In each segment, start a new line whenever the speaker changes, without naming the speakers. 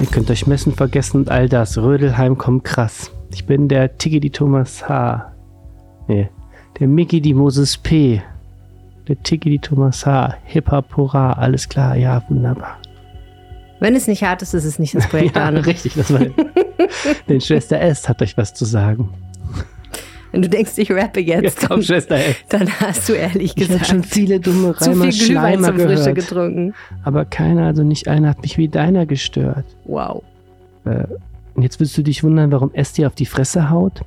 Ihr könnt euch messen, vergessen und all das. Rödelheim kommt krass. Ich bin der Tiki die Thomas H. Nee, der Mickey die Moses P. Der Tiki die Thomas H. Hip-Hop, hurra, alles klar, ja, wunderbar.
Wenn es nicht hart ist, ist es nicht das Projekt
ja, richtig, das war Denn Schwester S hat euch was zu sagen.
Wenn du denkst, ich rappe jetzt,
Jetzt kommt Schwester
dann hast du ehrlich
Ich
gesagt
schon viele dumme
zu
Reimer,
viel Glühwein zum Frische getrunken.
Aber keiner, also nicht einer, hat mich wie deiner gestört.
Wow.
Äh, und jetzt willst du dich wundern, warum S dir auf die Fresse haut?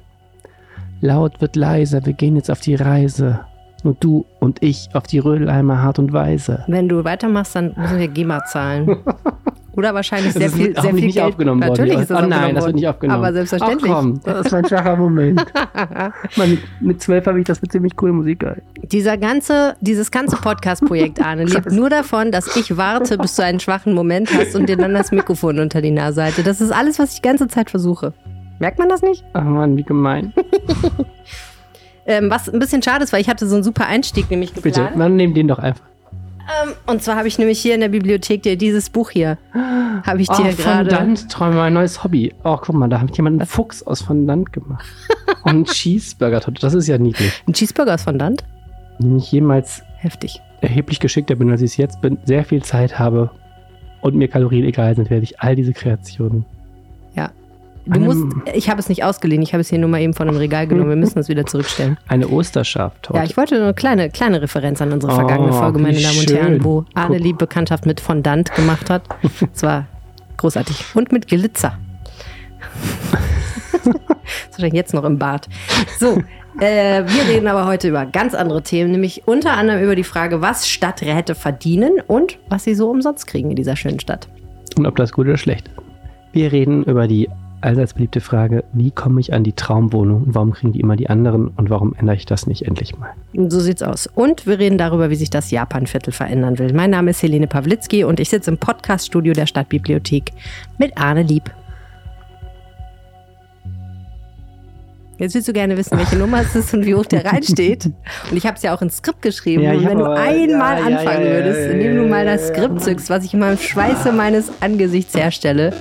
Laut wird leiser, wir gehen jetzt auf die Reise. Nur du und ich auf die Rödeleimer Art und Weise.
Wenn du weitermachst, dann müssen wir GEMA zahlen. Oder wahrscheinlich sehr
Das
viel, sehr viel
nicht
Geld.
aufgenommen.
Natürlich
ja.
ist es
oh nein, das wird nicht aufgenommen.
Aber selbstverständlich.
Ach komm, das ist mein schwacher Moment. Mann, mit, mit zwölf habe ich das für ziemlich coole Musik gehört.
Dieser ganze, dieses ganze Podcast-Projekt, Arne, lebt nur davon, dass ich warte, bis du einen schwachen Moment hast und dir dann das Mikrofon unter die Nase halte. Das ist alles, was ich die ganze Zeit versuche. Merkt man das nicht?
Ach Mann, wie gemein.
Ähm, was ein bisschen schade ist, weil ich hatte so einen super Einstieg nämlich
Bitte,
geplant.
man nimmt den doch einfach.
Ähm, und zwar habe ich nämlich hier in der Bibliothek dir dieses Buch hier, habe ich dir
Oh,
gerade...
Fondant-Träume, ein neues Hobby. Oh, guck mal, da hat jemand einen Fuchs aus Fondant gemacht. Und einen Cheeseburger. Das ist ja niedlich.
Ein Cheeseburger aus Fondant?
Wenn ich jemals
Heftig.
erheblich geschickter bin, als ich es jetzt bin, sehr viel Zeit habe und mir Kalorien egal sind, werde ich all diese Kreationen.
Du musst, ich habe es nicht ausgeliehen, ich habe es hier nur mal eben von einem Regal genommen. Wir müssen es wieder zurückstellen.
Eine Osterschaftorte.
Ja, ich wollte nur eine kleine, kleine Referenz an unsere
Oh,
vergangene Folge, meine Damen und
schön.
Herren, wo. Lieb Bekanntschaft mit Fondant gemacht hat. Es war großartig. Und mit Glitzer. das ist wahrscheinlich jetzt noch im Bad. So, äh, wir reden aber heute über ganz andere Themen, nämlich unter anderem über die Frage, was Stadträte verdienen und was sie so umsonst kriegen in dieser schönen Stadt.
Und ob das gut oder schlecht ist. Wir reden über die allseits beliebte Frage, wie komme ich an die Traumwohnung und warum kriegen die immer die anderen und warum ändere ich das nicht endlich mal?
So sieht's aus. Und wir reden darüber, wie sich das Japanviertel verändern will. Mein Name ist Helene Pawlitzki und ich sitze im Podcaststudio der Stadtbibliothek mit Arne Lieb. Jetzt willst du gerne wissen, welche Nummer es ist und wie hoch der reinsteht. Und ich habe es ja auch ins Skript geschrieben.
Ja,
und wenn du
aber-
einmal
ja,
anfangen
ja,
würdest, indem du mal das. Skript zückst, was ich in meinem Schweiße meines Angesichts herstelle,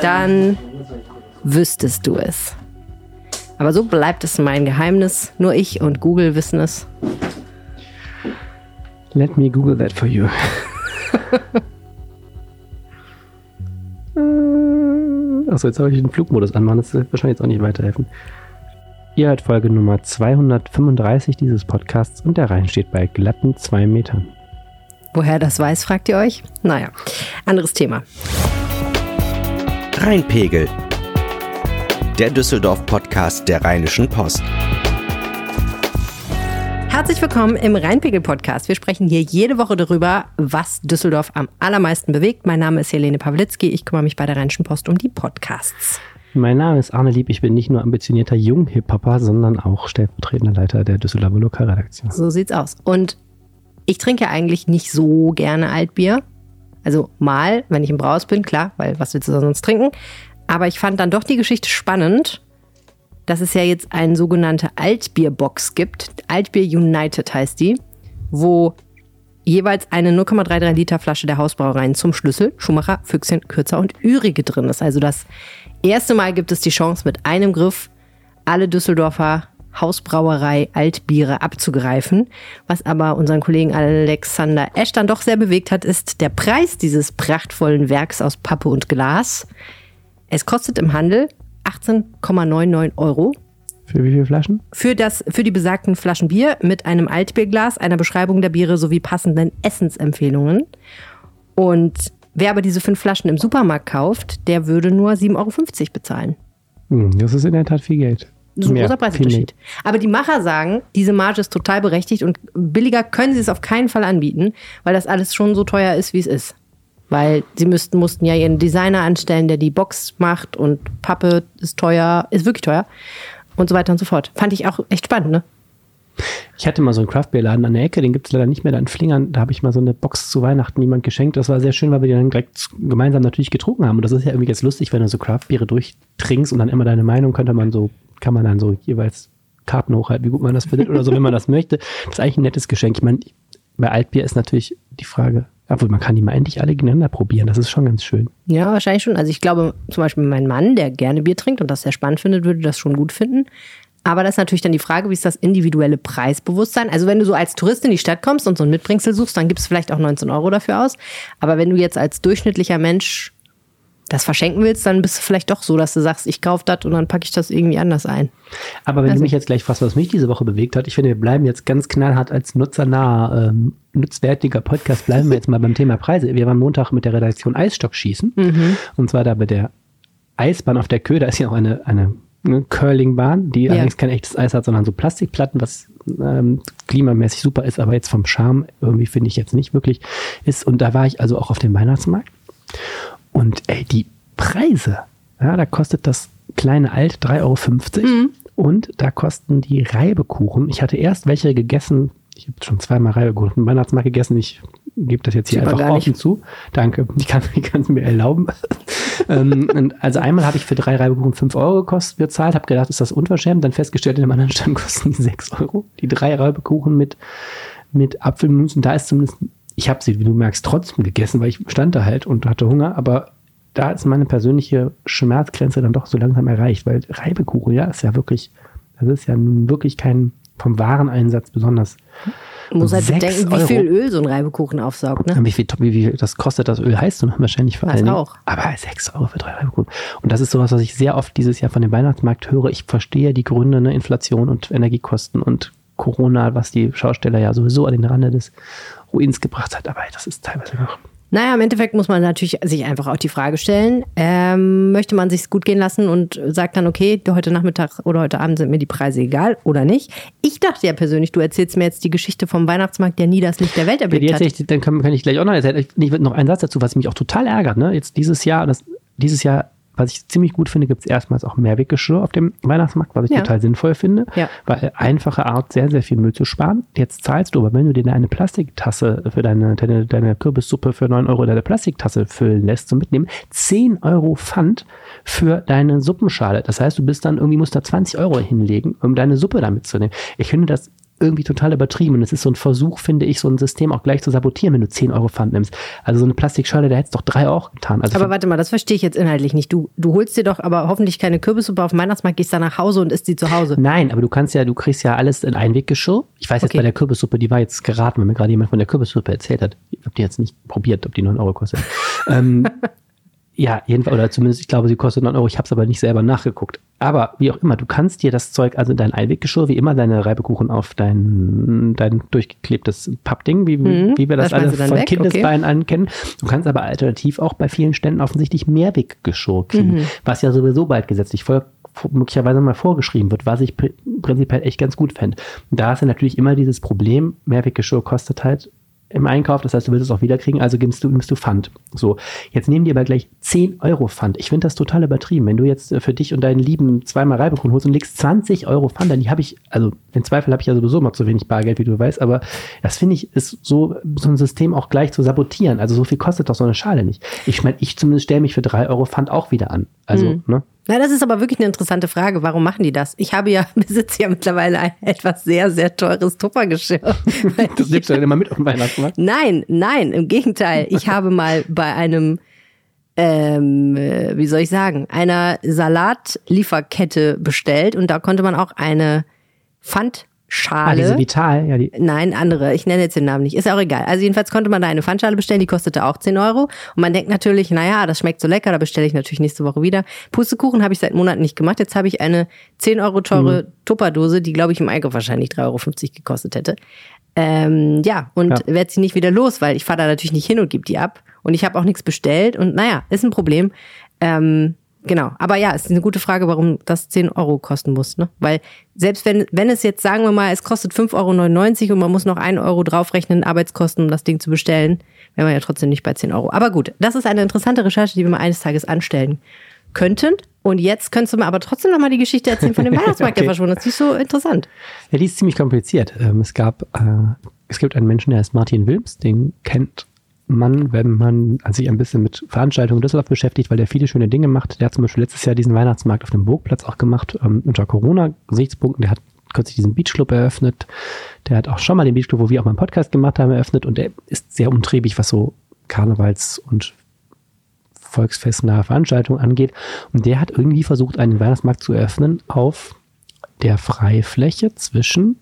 dann wüsstest du es. Aber so bleibt es mein Geheimnis. Nur ich und Google wissen es.
Let me Google that for you. Achso, jetzt habe ich den Flugmodus anmachen. Das wird wahrscheinlich jetzt auch nicht weiterhelfen. Ihr hört Folge Nummer 235 dieses Podcasts und der Rhein steht bei glatten zwei Metern.
Woher das weiß, fragt ihr euch? Naja, anderes Thema.
Rheinpegel. Der Düsseldorf-Podcast der Rheinischen Post.
Herzlich willkommen im Rheinpegel-Podcast. Wir sprechen hier jede Woche darüber, was Düsseldorf am allermeisten bewegt. Mein Name ist Helene Pawlitzki. Ich kümmere mich bei der Rheinischen Post um die Podcasts.
Mein Name ist Arne Lieb. Ich bin nicht nur ambitionierter Jung-Hip-Hopper, sondern auch stellvertretender Leiter der Düsseldorfer Lokalredaktion.
So sieht's aus. Und ich trinke eigentlich nicht so gerne Altbier. Also mal, wenn ich im Braus bin, klar, weil was willst du sonst trinken? Aber ich fand dann doch die Geschichte spannend, dass es ja jetzt eine sogenannte Altbierbox gibt. Altbier United heißt die, wo jeweils eine 0,33 Liter Flasche der Hausbrauereien zum Schlüssel, Schumacher, Füchschen, Kürzer und Ürige drin ist. Also das erste Mal gibt es die Chance, mit einem Griff alle Düsseldorfer Hausbrauerei Altbiere abzugreifen. Was aber unseren Kollegen Alexander Esch dann doch sehr bewegt hat, ist der Preis dieses prachtvollen Werks aus Pappe und Glas. Es kostet im Handel 18,99 Euro
Für wie viele Flaschen?
für, das, für die besagten Flaschen Bier mit einem Altbierglas, einer Beschreibung der Biere sowie passenden Essensempfehlungen. Und wer aber diese fünf Flaschen im Supermarkt kauft, der würde nur 7,50 Euro bezahlen.
Hm, das ist in der Tat viel Geld.
Das ist ein
Mehr,
großer Preisunterschied. Aber die Macher sagen, diese Marge ist total berechtigt und billiger können sie es auf keinen Fall anbieten, weil das alles schon so teuer ist, wie es ist. Weil sie müssten, mussten ja ihren Designer anstellen, der die Box macht und Pappe ist teuer, ist wirklich teuer und so weiter und so fort. Fand ich auch echt spannend, ne?
Ich hatte mal so einen Craftbeer-Laden an der Ecke, den gibt es leider nicht mehr da in Flingern. Da habe ich mal so eine Box zu Weihnachten jemand geschenkt. Das war sehr schön, weil wir die dann direkt gemeinsam natürlich getrunken haben. Und das ist ja irgendwie jetzt lustig, wenn du so Craftbiere durchtrinkst und dann immer deine Meinung könnte man so, kann man dann so jeweils Karten hochhalten, wie gut man das findet oder so, wenn man das möchte. Das ist eigentlich ein nettes Geschenk. Ich meine, bei Altbier ist natürlich die Frage, Obwohl, man kann die mal endlich alle gegeneinander probieren. Das ist schon ganz schön.
Ja, wahrscheinlich schon. Also ich glaube, zum Beispiel mein Mann, der gerne Bier trinkt und das sehr spannend findet, würde das schon gut finden. Aber das ist natürlich dann die Frage, wie ist das individuelle Preisbewusstsein? Also wenn du so als Tourist in die Stadt kommst und so ein Mitbringsel suchst, dann gibst du vielleicht auch 19 Euro dafür aus. Aber wenn du jetzt als durchschnittlicher Mensch das verschenken willst, dann bist du vielleicht doch so, dass du sagst, ich kaufe das und dann packe ich das irgendwie anders ein.
Aber wenn also, du mich jetzt gleich fragst, was mich diese Woche bewegt hat, ich finde, wir bleiben jetzt ganz knallhart als nutzernaher, ähm, nutzwertiger Podcast, bleiben wir jetzt mal beim Thema Preise. Wir waren Montag mit der Redaktion Eisstock schießen. Mhm. Und zwar da bei der Eisbahn auf der Köh, da ist ja auch eine, eine, eine Curlingbahn, die ja. allerdings kein echtes Eis hat, sondern so Plastikplatten, was ähm, klimamäßig super ist, aber jetzt vom Charme irgendwie finde ich jetzt nicht wirklich ist. Und da war ich also auch auf dem Weihnachtsmarkt. Und ey, die Preise, ja, da kostet das kleine Alt 3,50 Euro. Mhm. Und da kosten die Reibekuchen. Ich hatte erst welche gegessen. Ich habe schon zweimal Reibekuchen im Weihnachtsmarkt gegessen. Ich gebe das jetzt hier einfach offen zu. Danke. Ich kann es mir erlauben. ähm, also einmal habe ich für drei Reibekuchen 5 Euro gekostet, bezahlt, habe gedacht, ist das unverschämt. Dann festgestellt, in dem anderen Stand kosten die 6 Euro. Die drei Reibekuchen mit, mit Apfelmus. Und da ist zumindest ich habe sie, wie du merkst, trotzdem gegessen, weil ich stand da halt und hatte Hunger, aber da ist meine persönliche Schmerzgrenze dann doch so langsam erreicht, weil Reibekuchen, ja, ist ja wirklich, das ist ja nun wirklich kein vom Wareneinsatz besonders.
Du musst halt bedenken, wie viel Öl so ein Reibekuchen aufsaugt, ne?
Wie viel, wie viel das kostet das Öl, heißt du noch wahrscheinlich vor allem.
auch.
Aber 6 Euro für drei Reibekuchen. Und das ist sowas, was ich sehr oft dieses Jahr von dem Weihnachtsmarkt höre. Ich verstehe die Gründe, ne, Inflation und Energiekosten und Corona, was die Schausteller ja sowieso an den Rande des Ruins gebracht hat. Aber das ist teilweise noch.
Naja, im Endeffekt muss man natürlich sich einfach auch die Frage stellen, ähm, möchte man sich gut gehen lassen und sagt dann, okay, heute Nachmittag oder heute Abend sind mir die Preise egal oder nicht. Ich dachte ja persönlich, du erzählst mir jetzt die Geschichte vom Weihnachtsmarkt, der nie das Licht der Welt erblickt ja, hat.
Ich, dann kann, kann, ich gleich auch noch erzählen. Ich, noch einen Satz dazu, was mich auch total ärgert. Ne? Jetzt dieses Jahr, das, dieses Jahr was ich ziemlich gut finde, gibt es erstmals auch Mehrweggeschirr auf dem Weihnachtsmarkt, was ich ja. total sinnvoll finde, ja. weil einfache Art, sehr, sehr viel Müll zu sparen. Jetzt zahlst du, aber wenn du dir eine Plastiktasse für deine, deine, deine Kürbissuppe für 9 Euro deine Plastiktasse füllen lässt zum Mitnehmen, 10 Euro Pfand für deine Suppenschale. Das heißt, du bist dann irgendwie, musst da 20 Euro hinlegen, um deine Suppe damit zu nehmen. Ich finde das irgendwie total übertrieben. Und es ist so ein Versuch, finde ich, so ein System auch gleich zu sabotieren, wenn du 10 Euro Pfand nimmst. Also so eine Plastikschale, da hättest du doch drei auch getan. Also
aber warte mal, das verstehe ich jetzt inhaltlich nicht. Du, du holst dir doch aber hoffentlich keine Kürbissuppe auf dem Weihnachtsmarkt, gehst da nach Hause und isst sie zu Hause.
Nein, aber du kannst ja, du kriegst ja alles in Einweggeschirr. Ich weiß jetzt bei der Kürbissuppe, die war jetzt geraten, wenn mir gerade jemand von der Kürbissuppe erzählt hat. Ich habe die jetzt nicht probiert, ob die 9 Euro kostet. ähm, Ja, jedenfalls, oder zumindest, ich glaube, sie kostet 9 Euro. Ich habe es aber nicht selber nachgeguckt. Aber wie auch immer, du kannst dir das Zeug, also dein Einweggeschirr, wie immer deine Reibekuchen auf dein, dein durchgeklebtes Pappding, wie, mhm, wie wir das alle von weg, Kindesbeinen okay. an kennen. Du kannst aber alternativ auch bei vielen Ständen offensichtlich Mehrweggeschirr kriegen, mhm. was ja sowieso bald gesetzlich voll möglicherweise mal vorgeschrieben wird, was ich prinzipiell echt ganz gut fände. Da ist ja natürlich immer dieses Problem, Mehrweggeschirr kostet halt im Einkauf. Das heißt, du willst es auch wiederkriegen, also gibst du, nimmst du Pfand. So, jetzt nehmen die aber gleich 10 Euro Pfand. Ich finde das total übertrieben. Wenn du jetzt äh, für dich und deinen Lieben zweimal Reibekuchen holst und legst 20 Euro Pfand, dann habe ich, also im Zweifel habe ich ja sowieso mal zu wenig Bargeld, wie du weißt, aber das finde ich, ist so, so ein System auch gleich zu sabotieren. Also so viel kostet doch so eine Schale nicht. Ich meine, ich zumindest stelle mich für 3 Euro Pfand auch wieder an. Also, mhm. ne?
Na, das ist aber wirklich eine interessante Frage. Warum machen die das? Ich habe ja, besitze ja mittlerweile ein etwas sehr, sehr teures Tuppergeschirr.
das nimmst du dann immer mit auf den Weihnachtsmarkt?
Nein, nein, im Gegenteil. Ich habe mal bei einem, ähm, wie soll ich sagen, einer Salatlieferkette bestellt und da konnte man auch eine Pfand Schale. Ah,
diese Vital, ja. Die
Nein, andere. Ich nenne jetzt den Namen nicht. Ist auch egal. Also jedenfalls konnte man da eine Pfandschale bestellen, die kostete auch 10 Euro. Und man denkt natürlich, naja, das schmeckt so lecker, da bestelle ich natürlich nächste Woche wieder. Pustekuchen habe ich seit Monaten nicht gemacht. Jetzt habe ich eine 10 Euro teure mhm. Tupperdose, die, glaube ich, im Einkauf wahrscheinlich 3,50 Euro gekostet hätte. Ähm, ja, und ja. werde sie nicht wieder los, weil ich fahre da natürlich nicht hin und gebe die ab. Und ich habe auch nichts bestellt. Und naja, ist ein Problem. Ähm, Genau, aber ja, es ist eine gute Frage, warum das 10 Euro kosten muss. Ne? Weil selbst wenn, wenn es jetzt, sagen wir mal, es kostet 5,99 Euro und man muss noch 1 Euro draufrechnen, Arbeitskosten, um das Ding zu bestellen, wären wir ja trotzdem nicht bei 10 Euro. Aber gut, das ist eine interessante Recherche, die wir mal eines Tages anstellen könnten. Und jetzt könntest du mir aber trotzdem noch mal die Geschichte erzählen von dem Weihnachtsmarkt, okay. der verschwunden ist. Die ist so interessant.
Ja, die ist ziemlich kompliziert. Ähm, es gab, äh, es gibt einen Menschen, der heißt Martin Wilms, den kennt man, wenn man sich ein bisschen mit Veranstaltungen in Düsseldorf beschäftigt, weil der viele schöne Dinge macht. Der hat zum Beispiel letztes Jahr diesen Weihnachtsmarkt auf dem Burgplatz auch gemacht, ähm, unter Corona-Gesichtspunkten. Der hat kürzlich diesen Beachclub eröffnet. Der hat auch schon mal den Beachclub, wo wir auch mal einen Podcast gemacht haben, eröffnet und der ist sehr umtriebig, was so Karnevals- und volksfestnahe Veranstaltungen angeht. Und der hat irgendwie versucht, einen Weihnachtsmarkt zu eröffnen auf der Freifläche zwischen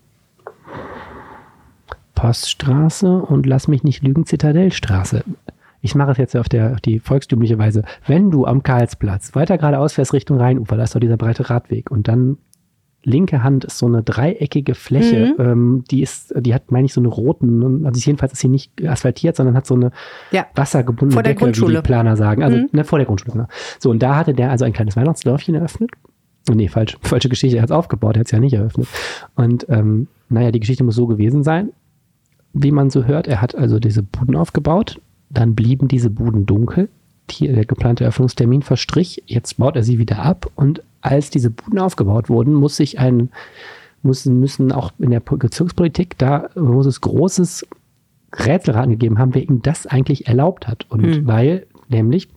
Poststraße und lass mich nicht lügen, Zitadellstraße. Ich mache es jetzt auf, der, auf die volkstümliche Weise. Wenn du am Karlsplatz weiter geradeaus fährst Richtung Rheinufer, da ist doch dieser breite Radweg und dann linke Hand ist so eine dreieckige Fläche, mhm. ähm, die ist, die hat, meine ich, so eine roten, also jedenfalls ist sie nicht asphaltiert, sondern hat so eine ja. wassergebundene
vor der
Decke,
Grundschule.
wie die Planer sagen. Also mhm. ne, vor der Grundschule, genau. So, und da hatte der also ein kleines Weihnachtsdörfchen eröffnet. Oh, nee, falsch, falsche Geschichte, er hat es aufgebaut, er hat es ja nicht eröffnet. Und ähm, naja, die Geschichte muss so gewesen sein, wie man so hört. Er hat also diese Buden aufgebaut, dann blieben diese Buden dunkel. Die, der geplante Eröffnungstermin verstrich. Jetzt baut er sie wieder ab. Und als diese Buden aufgebaut wurden, muss sich ein, müssen, müssen auch in der Bezirkspolitik, da muss es großes Rätselraten gegeben haben, wer ihm das eigentlich erlaubt hat. Und mhm. weil nämlich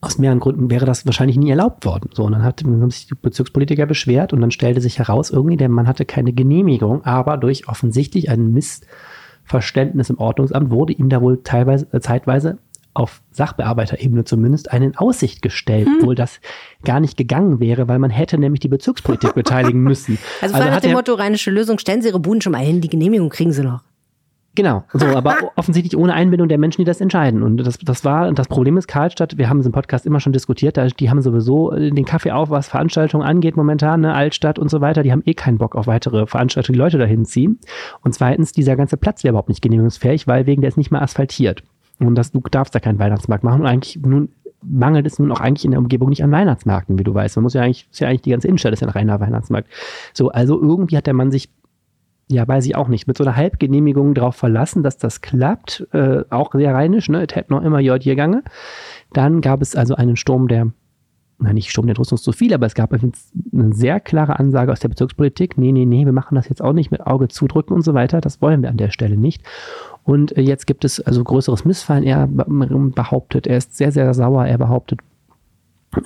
aus mehreren Gründen wäre das wahrscheinlich nie erlaubt worden. So, und dann hat, haben sich die Bezirkspolitiker beschwert und dann stellte sich heraus, irgendwie, der Mann hatte keine Genehmigung, aber durch offensichtlich ein Missverständnis im Ordnungsamt wurde ihm da wohl teilweise, äh, zeitweise auf Sachbearbeiterebene zumindest einen Aussicht gestellt, hm. wohl das gar nicht gegangen wäre, weil man hätte nämlich die Bezirkspolitik beteiligen müssen.
Also, also nach dem Motto rheinische Lösung, stellen Sie Ihre Buden schon mal hin, die Genehmigung kriegen Sie noch.
Genau, so, aber offensichtlich ohne Einbindung der Menschen, die das entscheiden. Und das, das war, das Problem ist Karlstadt, wir haben es im Podcast immer schon diskutiert, die haben sowieso den Kaffee auf, was Veranstaltungen angeht momentan, ne, Altstadt und so weiter, die haben eh keinen Bock auf weitere Veranstaltungen, die Leute dahin ziehen. Und zweitens, dieser ganze Platz wäre überhaupt nicht genehmigungsfähig, weil wegen der ist nicht mehr asphaltiert. Und das, du darfst da keinen Weihnachtsmarkt machen. Und eigentlich nun mangelt es nun auch eigentlich in der Umgebung nicht an Weihnachtsmärkten, wie du weißt. Man muss ja eigentlich, ist ja eigentlich die ganze Innenstadt ist ja ein reiner Weihnachtsmarkt. So, also irgendwie hat der Mann sich ja, weiß ich auch nicht, mit so einer Halbgenehmigung darauf verlassen, dass das klappt, äh, auch sehr rheinisch, ne, es hätte noch immer J hier gange. Dann gab es also einen Sturm der, na nicht Sturm der Rüstung zu viel, aber es gab eine sehr klare Ansage aus der Bezirkspolitik, nee, nee, nee, wir machen das jetzt auch nicht mit Auge zudrücken und so weiter, das wollen wir an der Stelle nicht. Und äh, jetzt gibt es also größeres Missfallen, er behauptet, er ist sehr, sehr sauer, er behauptet,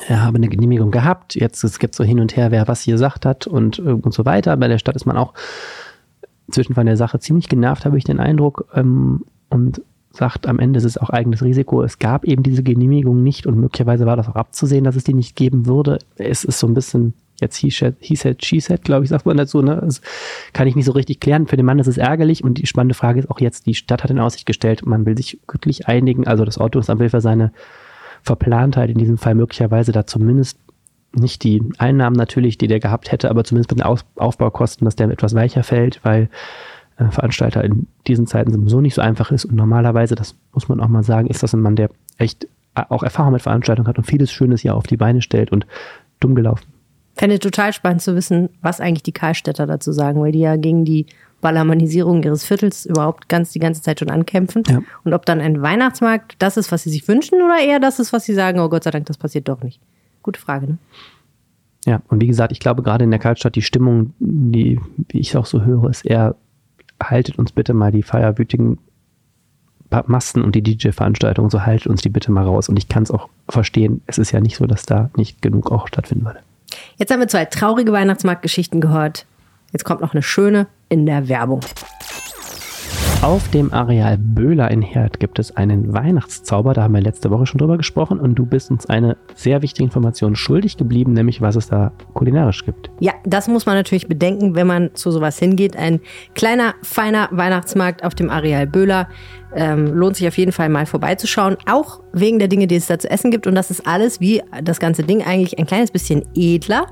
er habe eine Genehmigung gehabt, jetzt es gibt so hin und her, wer was hier gesagt hat und, und so weiter. Bei der Stadt ist man auch inzwischen von der Sache ziemlich genervt, habe ich den Eindruck, ähm, und sagt, am Ende ist es auch eigenes Risiko. Es gab eben diese Genehmigung nicht und möglicherweise war das auch abzusehen, dass es die nicht geben würde. Es ist so ein bisschen, jetzt he said, he said she said, glaube ich, sagt man dazu. Ne? Das kann ich nicht so richtig klären. Für den Mann ist es ärgerlich und die spannende Frage ist auch jetzt, die Stadt hat in Aussicht gestellt, man will sich wirklich einigen, also das Ordnungsamt will für seine Verplantheit in diesem Fall möglicherweise da zumindest nicht die Einnahmen natürlich, die der gehabt hätte, aber zumindest mit den Auf Aufbaukosten, dass der etwas weicher fällt, weil äh, Veranstalter in diesen Zeiten sowieso nicht so einfach ist. Und normalerweise, das muss man auch mal sagen, ist das ein Mann, der echt äh, auch Erfahrung mit Veranstaltungen hat und vieles Schönes hier auf die Beine stellt und dumm gelaufen.
Fände total spannend zu wissen, was eigentlich die Karlstädter dazu sagen, weil die ja gegen die Ballermanisierung ihres Viertels überhaupt ganz die ganze Zeit schon ankämpfen. Ja. Und ob dann ein Weihnachtsmarkt das ist, was sie sich wünschen, oder eher das ist, was sie sagen, oh Gott sei Dank, das passiert doch nicht. Gute Frage, ne?
Ja, und wie gesagt, ich glaube gerade in der Kaltstadt, die Stimmung, die, wie ich auch so höre, ist eher, haltet uns bitte mal die feierwütigen Massen und die DJ-Veranstaltungen, so haltet uns die bitte mal raus. Und ich kann es auch verstehen, es ist ja nicht so, dass da nicht genug auch stattfinden würde.
Jetzt haben wir zwei traurige Weihnachtsmarktgeschichten gehört. Jetzt kommt noch eine schöne in der Werbung.
Auf dem Areal Böhler in Herd gibt es einen Weihnachtszauber, da haben wir letzte Woche schon drüber gesprochen und du bist uns eine sehr wichtige Information schuldig geblieben, nämlich was es da kulinarisch gibt.
Ja, das muss man natürlich bedenken, wenn man zu sowas hingeht. Ein kleiner, feiner Weihnachtsmarkt auf dem Areal Böhler. Ähm, lohnt sich auf jeden Fall mal vorbeizuschauen, auch wegen der Dinge, die es da zu essen gibt. Und das ist alles wie das ganze Ding eigentlich ein kleines bisschen edler.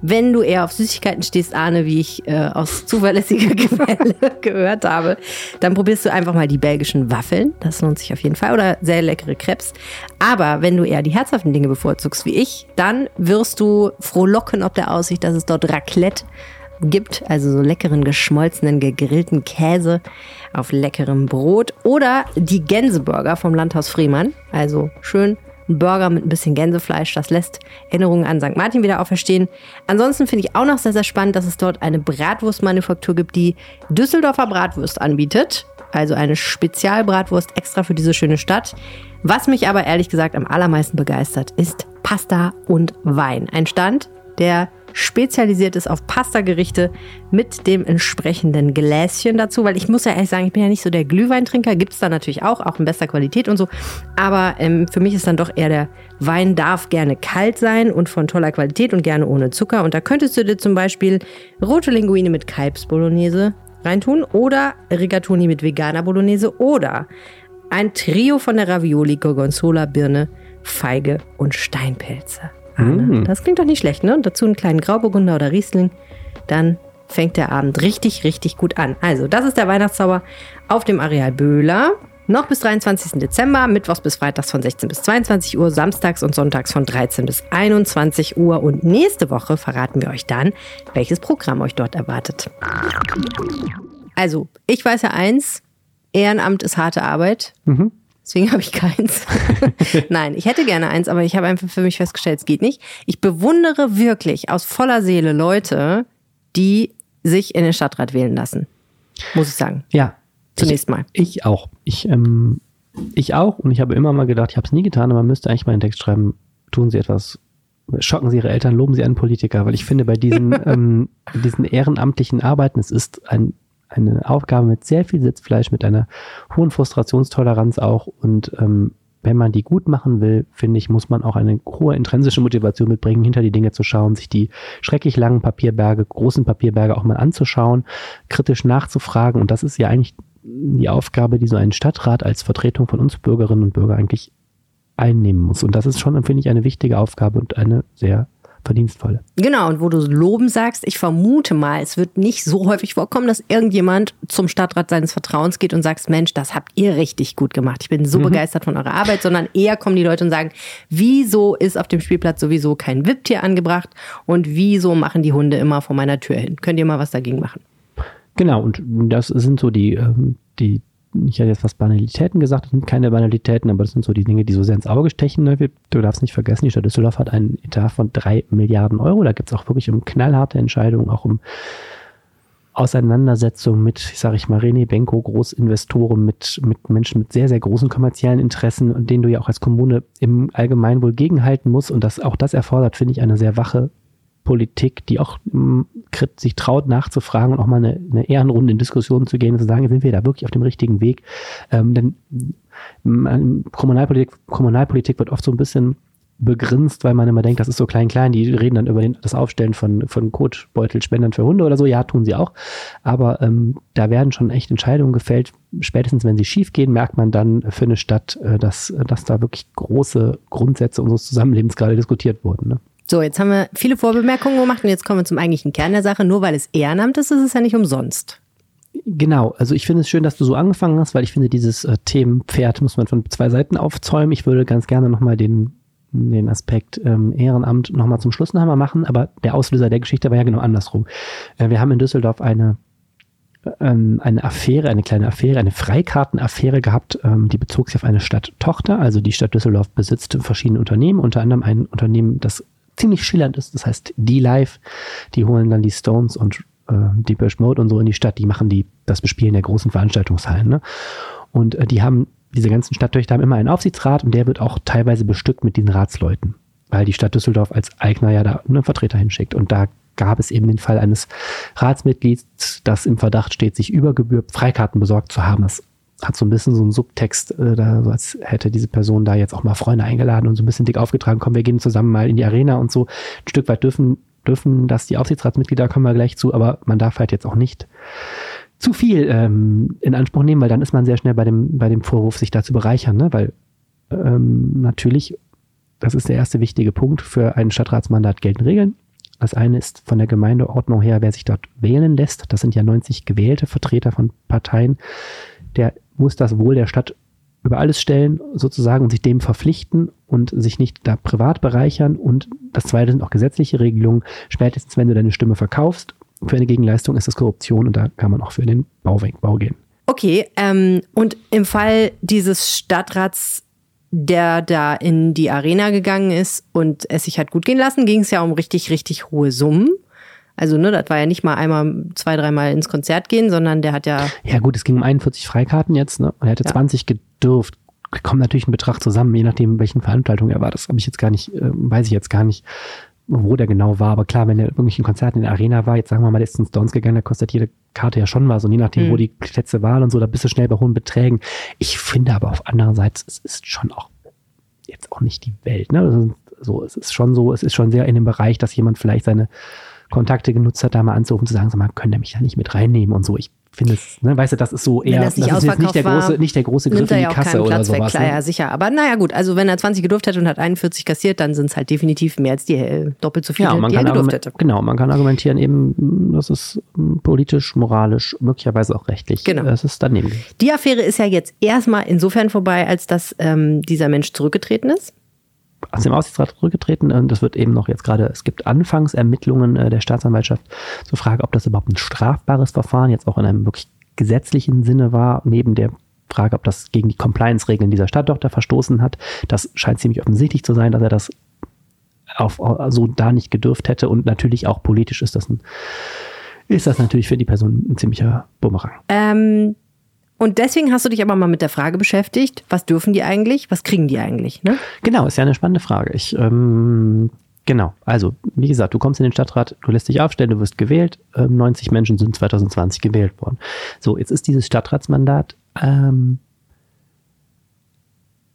Wenn du eher auf Süßigkeiten stehst, Arne, wie ich äh, aus zuverlässiger Quelle gehört habe, dann probierst du einfach mal die belgischen Waffeln. Das lohnt sich auf jeden Fall. Oder sehr leckere Krebs. Aber wenn du eher die herzhaften Dinge bevorzugst wie ich, dann wirst du frohlocken ob der Aussicht, dass es dort Raclette gibt, also so leckeren geschmolzenen gegrillten Käse auf leckerem Brot oder die Gänseburger vom Landhaus Friemann, also schön ein Burger mit ein bisschen Gänsefleisch, das lässt Erinnerungen an St. Martin wieder auferstehen. Ansonsten finde ich auch noch sehr, sehr spannend, dass es dort eine Bratwurstmanufaktur gibt, die Düsseldorfer Bratwurst anbietet. Also eine Spezialbratwurst extra für diese schöne Stadt. Was mich aber ehrlich gesagt am allermeisten begeistert, ist Pasta und Wein. Ein Stand, der spezialisiert ist auf Pastagerichte mit dem entsprechenden Gläschen dazu, weil ich muss ja ehrlich sagen, ich bin ja nicht so der Glühweintrinker, gibt es da natürlich auch, auch in bester Qualität und so, aber ähm, für mich ist dann doch eher der Wein darf gerne kalt sein und von toller Qualität und gerne ohne Zucker. Und da könntest du dir zum Beispiel rote Linguine mit Kalbsbolognese reintun oder Rigatoni mit veganer Bolognese oder ein Trio von der Ravioli, Gorgonzola, Birne, Feige und Steinpilze. Arne,
Mm.
Das klingt doch nicht schlecht, ne? Und dazu einen kleinen Grauburgunder oder Riesling. Dann fängt der Abend richtig, richtig gut an. Also, das ist der Weihnachtszauber auf dem Areal Böhler. Noch bis 23. Dezember, mittwochs bis freitags von 16 bis 22 Uhr, samstags und sonntags von 13 bis 21 Uhr. Und nächste Woche verraten wir euch dann, welches Programm euch dort erwartet. Also, ich weiß ja eins, Ehrenamt ist harte Arbeit. Deswegen habe ich keins. Nein, ich hätte gerne eins, aber ich habe einfach für mich festgestellt, es geht nicht. Ich bewundere wirklich aus voller Seele Leute, die sich in den Stadtrat wählen lassen. Muss ich sagen.
Ja.
Zunächst mal.
Ich auch. Ich, ähm, ich auch. Und ich habe immer mal gedacht, ich habe es nie getan, aber man müsste eigentlich mal einen Text schreiben, tun Sie etwas, schocken Sie Ihre Eltern, loben Sie einen Politiker. Weil ich finde, bei diesen, ähm, diesen ehrenamtlichen Arbeiten, es ist ein, eine Aufgabe mit sehr viel Sitzfleisch, mit einer hohen Frustrationstoleranz auch. Und ähm, wenn man die gut machen will, finde ich, muss man auch eine hohe intrinsische Motivation mitbringen, hinter die Dinge zu schauen, sich die schrecklich langen Papierberge, großen Papierberge auch mal anzuschauen, kritisch nachzufragen. Und das ist ja eigentlich die Aufgabe, die so ein Stadtrat als Vertretung von uns Bürgerinnen und Bürgern eigentlich einnehmen muss. Und das ist schon, finde ich, eine wichtige Aufgabe und eine sehr verdienstvolle.
Genau, und wo du loben sagst, ich vermute mal, es wird nicht so häufig vorkommen, dass irgendjemand zum Stadtrat seines Vertrauens geht und sagt, Mensch, das habt ihr richtig gut gemacht. Ich bin so begeistert von eurer Arbeit, sondern eher kommen die Leute und sagen, wieso ist auf dem Spielplatz sowieso kein Wipptier angebracht und wieso machen die Hunde immer vor meiner Tür hin? Könnt ihr mal was dagegen machen?
Genau, und das sind so die, ähm, die, ich hätte jetzt was Banalitäten gesagt, das sind keine Banalitäten, aber das sind so die Dinge, die so sehr ins Auge stechen. ne? Du darfst nicht vergessen, die Stadt Düsseldorf hat einen Etat von drei Milliarden Euro. Da gibt es auch wirklich um knallharte Entscheidungen, auch um Auseinandersetzungen mit, sage ich mal, René Benko, Großinvestoren, mit, mit Menschen mit sehr, sehr großen kommerziellen Interessen, denen du ja auch als Kommune im Allgemeinwohl gegenhalten musst. Und das, auch das erfordert, finde ich, eine sehr wache Politik, die auch mh, krit- sich traut nachzufragen und auch mal eine, eine Ehrenrunde in Diskussionen zu gehen und zu sagen, sind wir da wirklich auf dem richtigen Weg? Ähm, denn mh, Kommunalpolitik, Kommunalpolitik wird oft so ein bisschen begrinst, weil man immer denkt, das ist so klein, klein. Die reden dann über den, das Aufstellen von, von Kotbeutelspendern für Hunde oder so. Ja, tun sie auch. Aber ähm, da werden schon echt Entscheidungen gefällt. Spätestens, wenn sie schief gehen, merkt man dann für eine Stadt, äh, dass, dass da wirklich große Grundsätze unseres Zusammenlebens gerade diskutiert wurden. Ne?
So, jetzt haben wir viele Vorbemerkungen gemacht und jetzt kommen wir zum eigentlichen Kern der Sache. Nur weil es Ehrenamt ist, ist es ja nicht umsonst.
Genau, also ich finde es schön, dass du so angefangen hast, weil ich finde, dieses äh, Themenpferd muss man von zwei Seiten aufzäumen. Ich würde ganz gerne nochmal den, den Aspekt ähm, Ehrenamt nochmal zum Schluss noch einmal machen, aber der Auslöser der Geschichte war ja genau andersrum. Äh, wir haben in Düsseldorf eine ähm, eine Affäre, eine kleine Affäre, eine Freikartenaffäre gehabt, ähm, die bezog sich auf eine Stadttochter. Also die Stadt Düsseldorf besitzt verschiedene Unternehmen, unter anderem ein Unternehmen, das ziemlich schillernd ist, das heißt D-Live. Die holen dann die Stones und äh, die Bush Mode und so in die Stadt, die machen die das Bespielen der großen Veranstaltungshallen. Ne? Und äh, die haben, diese ganzen Stadttöchter haben immer einen Aufsichtsrat und der wird auch teilweise bestückt mit diesen Ratsleuten, weil die Stadt Düsseldorf als Eigner ja da einen Vertreter hinschickt. Und da gab es eben den Fall eines Ratsmitglieds, das im Verdacht steht, sich über Gebühr Freikarten besorgt zu haben. Das hat so ein bisschen so einen Subtext, äh, da, so als hätte diese Person da jetzt auch mal Freunde eingeladen und so ein bisschen dick aufgetragen, komm, wir gehen zusammen mal in die Arena und so. Ein Stück weit dürfen, dürfen das die Aufsichtsratsmitglieder, kommen wir gleich zu, aber man darf halt jetzt auch nicht zu viel ähm, in Anspruch nehmen, weil dann ist man sehr schnell bei dem, bei dem Vorwurf, sich da zu bereichern, ne? weil ähm, natürlich, das ist der erste wichtige Punkt, für ein Stadtratsmandat gelten Regeln. Das eine ist von der Gemeindeordnung her, wer sich dort wählen lässt. Das sind ja 90 gewählte Vertreter von Parteien. Der muss das Wohl der Stadt über alles stellen, sozusagen, und sich dem verpflichten und sich nicht da privat bereichern. Und das zweite sind auch gesetzliche Regelungen. Spätestens, wenn du deine Stimme verkaufst, für eine Gegenleistung ist das Korruption und da kann man auch für den Bau, Bau gehen.
Okay, ähm, und im Fall dieses Stadtrats, der da in die Arena gegangen ist und es sich hat gut gehen lassen, ging es ja um richtig, richtig hohe Summen. Also, ne, das war ja nicht mal einmal, zwei, dreimal ins Konzert gehen, sondern der hat ja,
Ja gut, es ging um 41 Freikarten jetzt, ne? Und er hätte
Ja.
20 gedurft. Kommt natürlich ein Betrag zusammen, je nachdem, welchen Veranstaltung er war. Das habe ich jetzt gar nicht, äh, weiß ich jetzt gar nicht. wo der genau war. Aber klar, wenn der wirklich ein Konzert in der Arena war, jetzt sagen wir mal, ist ins Stones gegangen, da kostet jede Karte ja schon was. Und je nachdem,
Mhm.
wo die Plätze waren und so, da bist du schnell bei hohen Beträgen. Ich finde aber auf andererseits, es ist schon auch jetzt auch nicht die Welt. Ne? Also, so, es ist schon so, es ist schon sehr in dem Bereich, dass jemand vielleicht seine Kontakte genutzt hat, da mal anzurufen, zu sagen, sag mal, können der mich da nicht mit reinnehmen und so. Ich finde es, ne, weißt du, das ist so eher,
das nicht
ist jetzt nicht der
war,
große, nicht der große Griff in
er
die
ja
Kasse oder
Platz weg,
sowas.
klar,
ne?
ja, sicher. Aber naja, gut, also wenn er 20 gedurft hätte und hat 41 kassiert, dann sind es halt definitiv mehr als die äh, doppelt so viele,
Ja, man
die er
kann
gedurft
argument-
hätte.
genau, man kann argumentieren eben, das ist mh, politisch, moralisch, möglicherweise auch rechtlich.
Genau.
Es ist daneben.
Die Affäre ist ja jetzt erstmal insofern vorbei, als dass ähm, dieser Mensch zurückgetreten ist.
Aus dem Aussichtsrat zurückgetreten. Und das wird eben noch jetzt gerade, es gibt Anfangsermittlungen äh, der Staatsanwaltschaft zur Frage, ob das überhaupt ein strafbares Verfahren jetzt auch in einem wirklich gesetzlichen Sinne war, neben der Frage, ob das gegen die Compliance-Regeln dieser Stadttochter verstoßen hat. Das scheint ziemlich offensichtlich zu sein, dass er das auf, so da nicht gedürft hätte. Und natürlich auch politisch ist das ein, ist das natürlich für die Person ein ziemlicher Bumerang.
Ähm, und deswegen hast du dich aber mal mit der Frage beschäftigt, was dürfen die eigentlich, was kriegen die eigentlich? Ne?
Genau, ist ja eine spannende Frage. Ich, ähm, genau, also, wie gesagt, du kommst in den Stadtrat, du lässt dich aufstellen, du wirst gewählt. Ähm, 90 Menschen sind 2020 gewählt worden. So, jetzt ist dieses Stadtratsmandat ähm,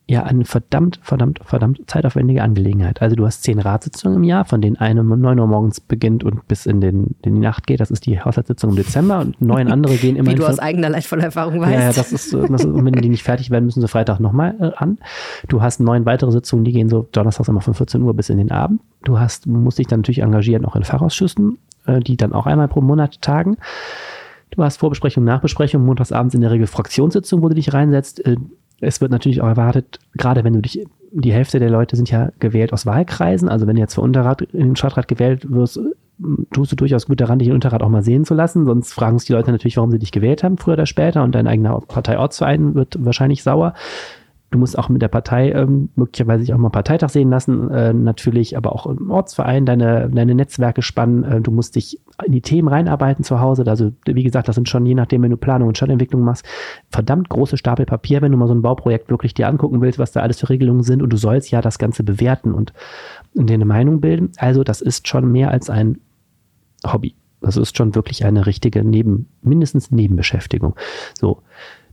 ja eine verdammt, verdammt, verdammt zeitaufwendige Angelegenheit. Also du hast zehn Ratssitzungen im Jahr, von denen eine um 9 Uhr morgens beginnt und bis in, den, in die Nacht geht. Das ist die Haushaltssitzung im Dezember und neun andere gehen immer
Wie du aus eigener leidvoller Erfahrung weißt.
ja, ja, das ist, äh, das ist, und wenn die nicht fertig werden, müssen sie Freitag nochmal äh, an. Du hast neun weitere Sitzungen, die gehen so donnerstags immer von 14 Uhr bis in den Abend. Du hast, musst dich dann natürlich engagieren, auch in Fachausschüssen, äh, die dann auch einmal pro Monat tagen. Du hast Vorbesprechung, Nachbesprechung, montagsabends in der Regel Fraktionssitzung, wo du dich reinsetzt. Es wird natürlich auch erwartet, gerade wenn du dich, die Hälfte der Leute sind ja gewählt aus Wahlkreisen, also wenn du jetzt für Unterrat, in den Stadtrat gewählt wirst, tust du durchaus gut daran, dich in Unterrat auch mal sehen zu lassen, sonst fragen sich die Leute natürlich, warum sie dich gewählt haben, früher oder später, und dein eigener Parteiortsverein wird wahrscheinlich sauer. Du musst auch mit der Partei ähm, möglicherweise sich auch mal Parteitag sehen lassen, äh, natürlich, aber auch im Ortsverein deine, deine Netzwerke spannen. Äh, du musst dich in die Themen reinarbeiten zu Hause. Also, wie gesagt, das sind schon, je nachdem, wenn du Planung und Stadtentwicklung machst, verdammt große Stapel Papier, wenn du mal so ein Bauprojekt wirklich dir angucken willst, was da alles für Regelungen sind. Und du sollst ja das Ganze bewerten und, und dir eine Meinung bilden. Also, das ist schon mehr als ein Hobby. Das ist schon wirklich eine richtige Neben, mindestens Nebenbeschäftigung. So.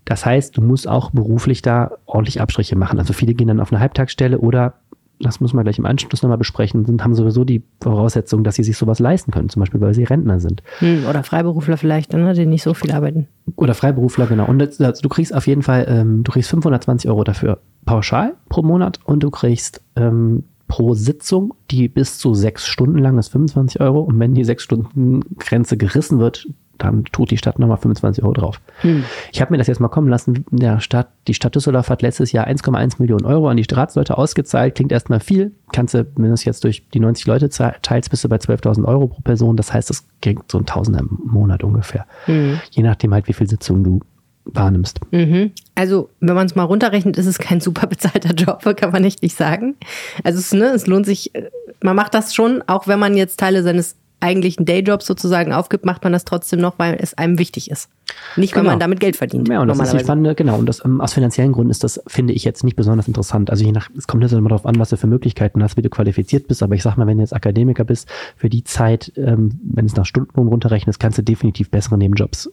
Das heißt, du musst auch beruflich da ordentlich Abstriche machen. Also viele gehen dann auf eine Halbtagsstelle oder, das müssen wir gleich im Anschluss nochmal besprechen, sind, haben sowieso die Voraussetzung, dass sie sich sowas leisten können. Zum Beispiel, weil sie Rentner sind.
Hm, oder Freiberufler vielleicht, ne, die nicht so viel arbeiten.
Oder Freiberufler, genau. Und das, also du kriegst auf jeden Fall, ähm, du kriegst 520 Euro dafür pauschal pro Monat und du kriegst ähm, pro Sitzung, die bis zu sechs Stunden lang ist, 25 Euro. Und wenn die sechs Stunden Grenze gerissen wird, dann tut die Stadt nochmal 25 Euro drauf.
Hm.
Ich habe mir das jetzt mal kommen lassen. Der Stadt, die Stadt Düsseldorf hat letztes Jahr 1,1 Millionen Euro an die Staatsleute ausgezahlt. Klingt erstmal viel. Kannst du, wenn du es jetzt durch die 90 Leute teilst, bist du bei 12.000 Euro pro Person. Das heißt, das kriegt so ein Tausender im Monat ungefähr. Je nachdem halt, wie viel Sitzungen du wahrnimmst.
Mhm. Also, wenn man es mal runterrechnet, ist es kein super bezahlter Job, kann man echt nicht sagen. Also, es, ne, es lohnt sich, äh, man macht das schon, auch wenn man jetzt Teile seines eigentlichen Dayjobs sozusagen aufgibt, macht man das trotzdem noch, weil es einem wichtig ist. Nicht, wenn
Genau.
man damit Geld verdient.
Ja, und das ist die spannende, genau. Und das, ähm, aus finanziellen Gründen ist das, finde ich, jetzt nicht besonders interessant. Also je nach, es kommt jetzt immer darauf an, was du für Möglichkeiten hast, wie du qualifiziert bist. Aber ich sag mal, wenn du jetzt Akademiker bist, für die Zeit, ähm, wenn es nach Stundenlohn runterrechnest, kannst du definitiv bessere Nebenjobs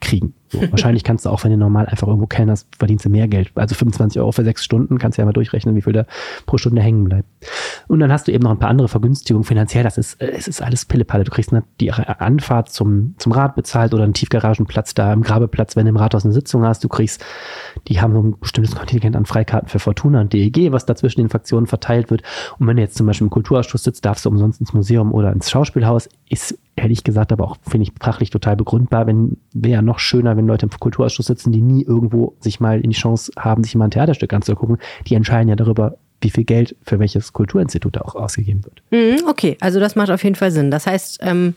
kriegen. So, wahrscheinlich kannst du auch, wenn du normal einfach irgendwo kellnerst, verdienst du mehr Geld. Also 25 Euro für sechs Stunden, kannst du ja mal durchrechnen, wie viel da pro Stunde hängen bleibt. Und dann hast du eben noch ein paar andere Vergünstigungen finanziell. Das ist, äh, es ist alles Pillepalle. Du kriegst eine, die Anfahrt zum, zum Rad bezahlt oder einen Tiefgaragenplatz da im Grabeplatz, wenn du im Rathaus eine Sitzung hast. Du kriegst, die haben so ein bestimmtes Kontingent an Freikarten für Fortuna und DEG, was da zwischen den Fraktionen verteilt wird. Und wenn du jetzt zum Beispiel im Kulturausschuss sitzt, darfst du umsonst ins Museum oder ins Schauspielhaus. Ist, hätte ich gesagt, aber auch, finde ich, fachlich total begründbar. Wenn, wäre ja noch schöner, wenn Leute im Kulturausschuss sitzen, die nie irgendwo sich mal in die Chance haben, sich mal ein Theaterstück anzugucken. Die entscheiden ja darüber, wie viel Geld für welches Kulturinstitut da auch ausgegeben wird.
Mhm, okay, also das macht auf jeden Fall Sinn. Das heißt, ähm,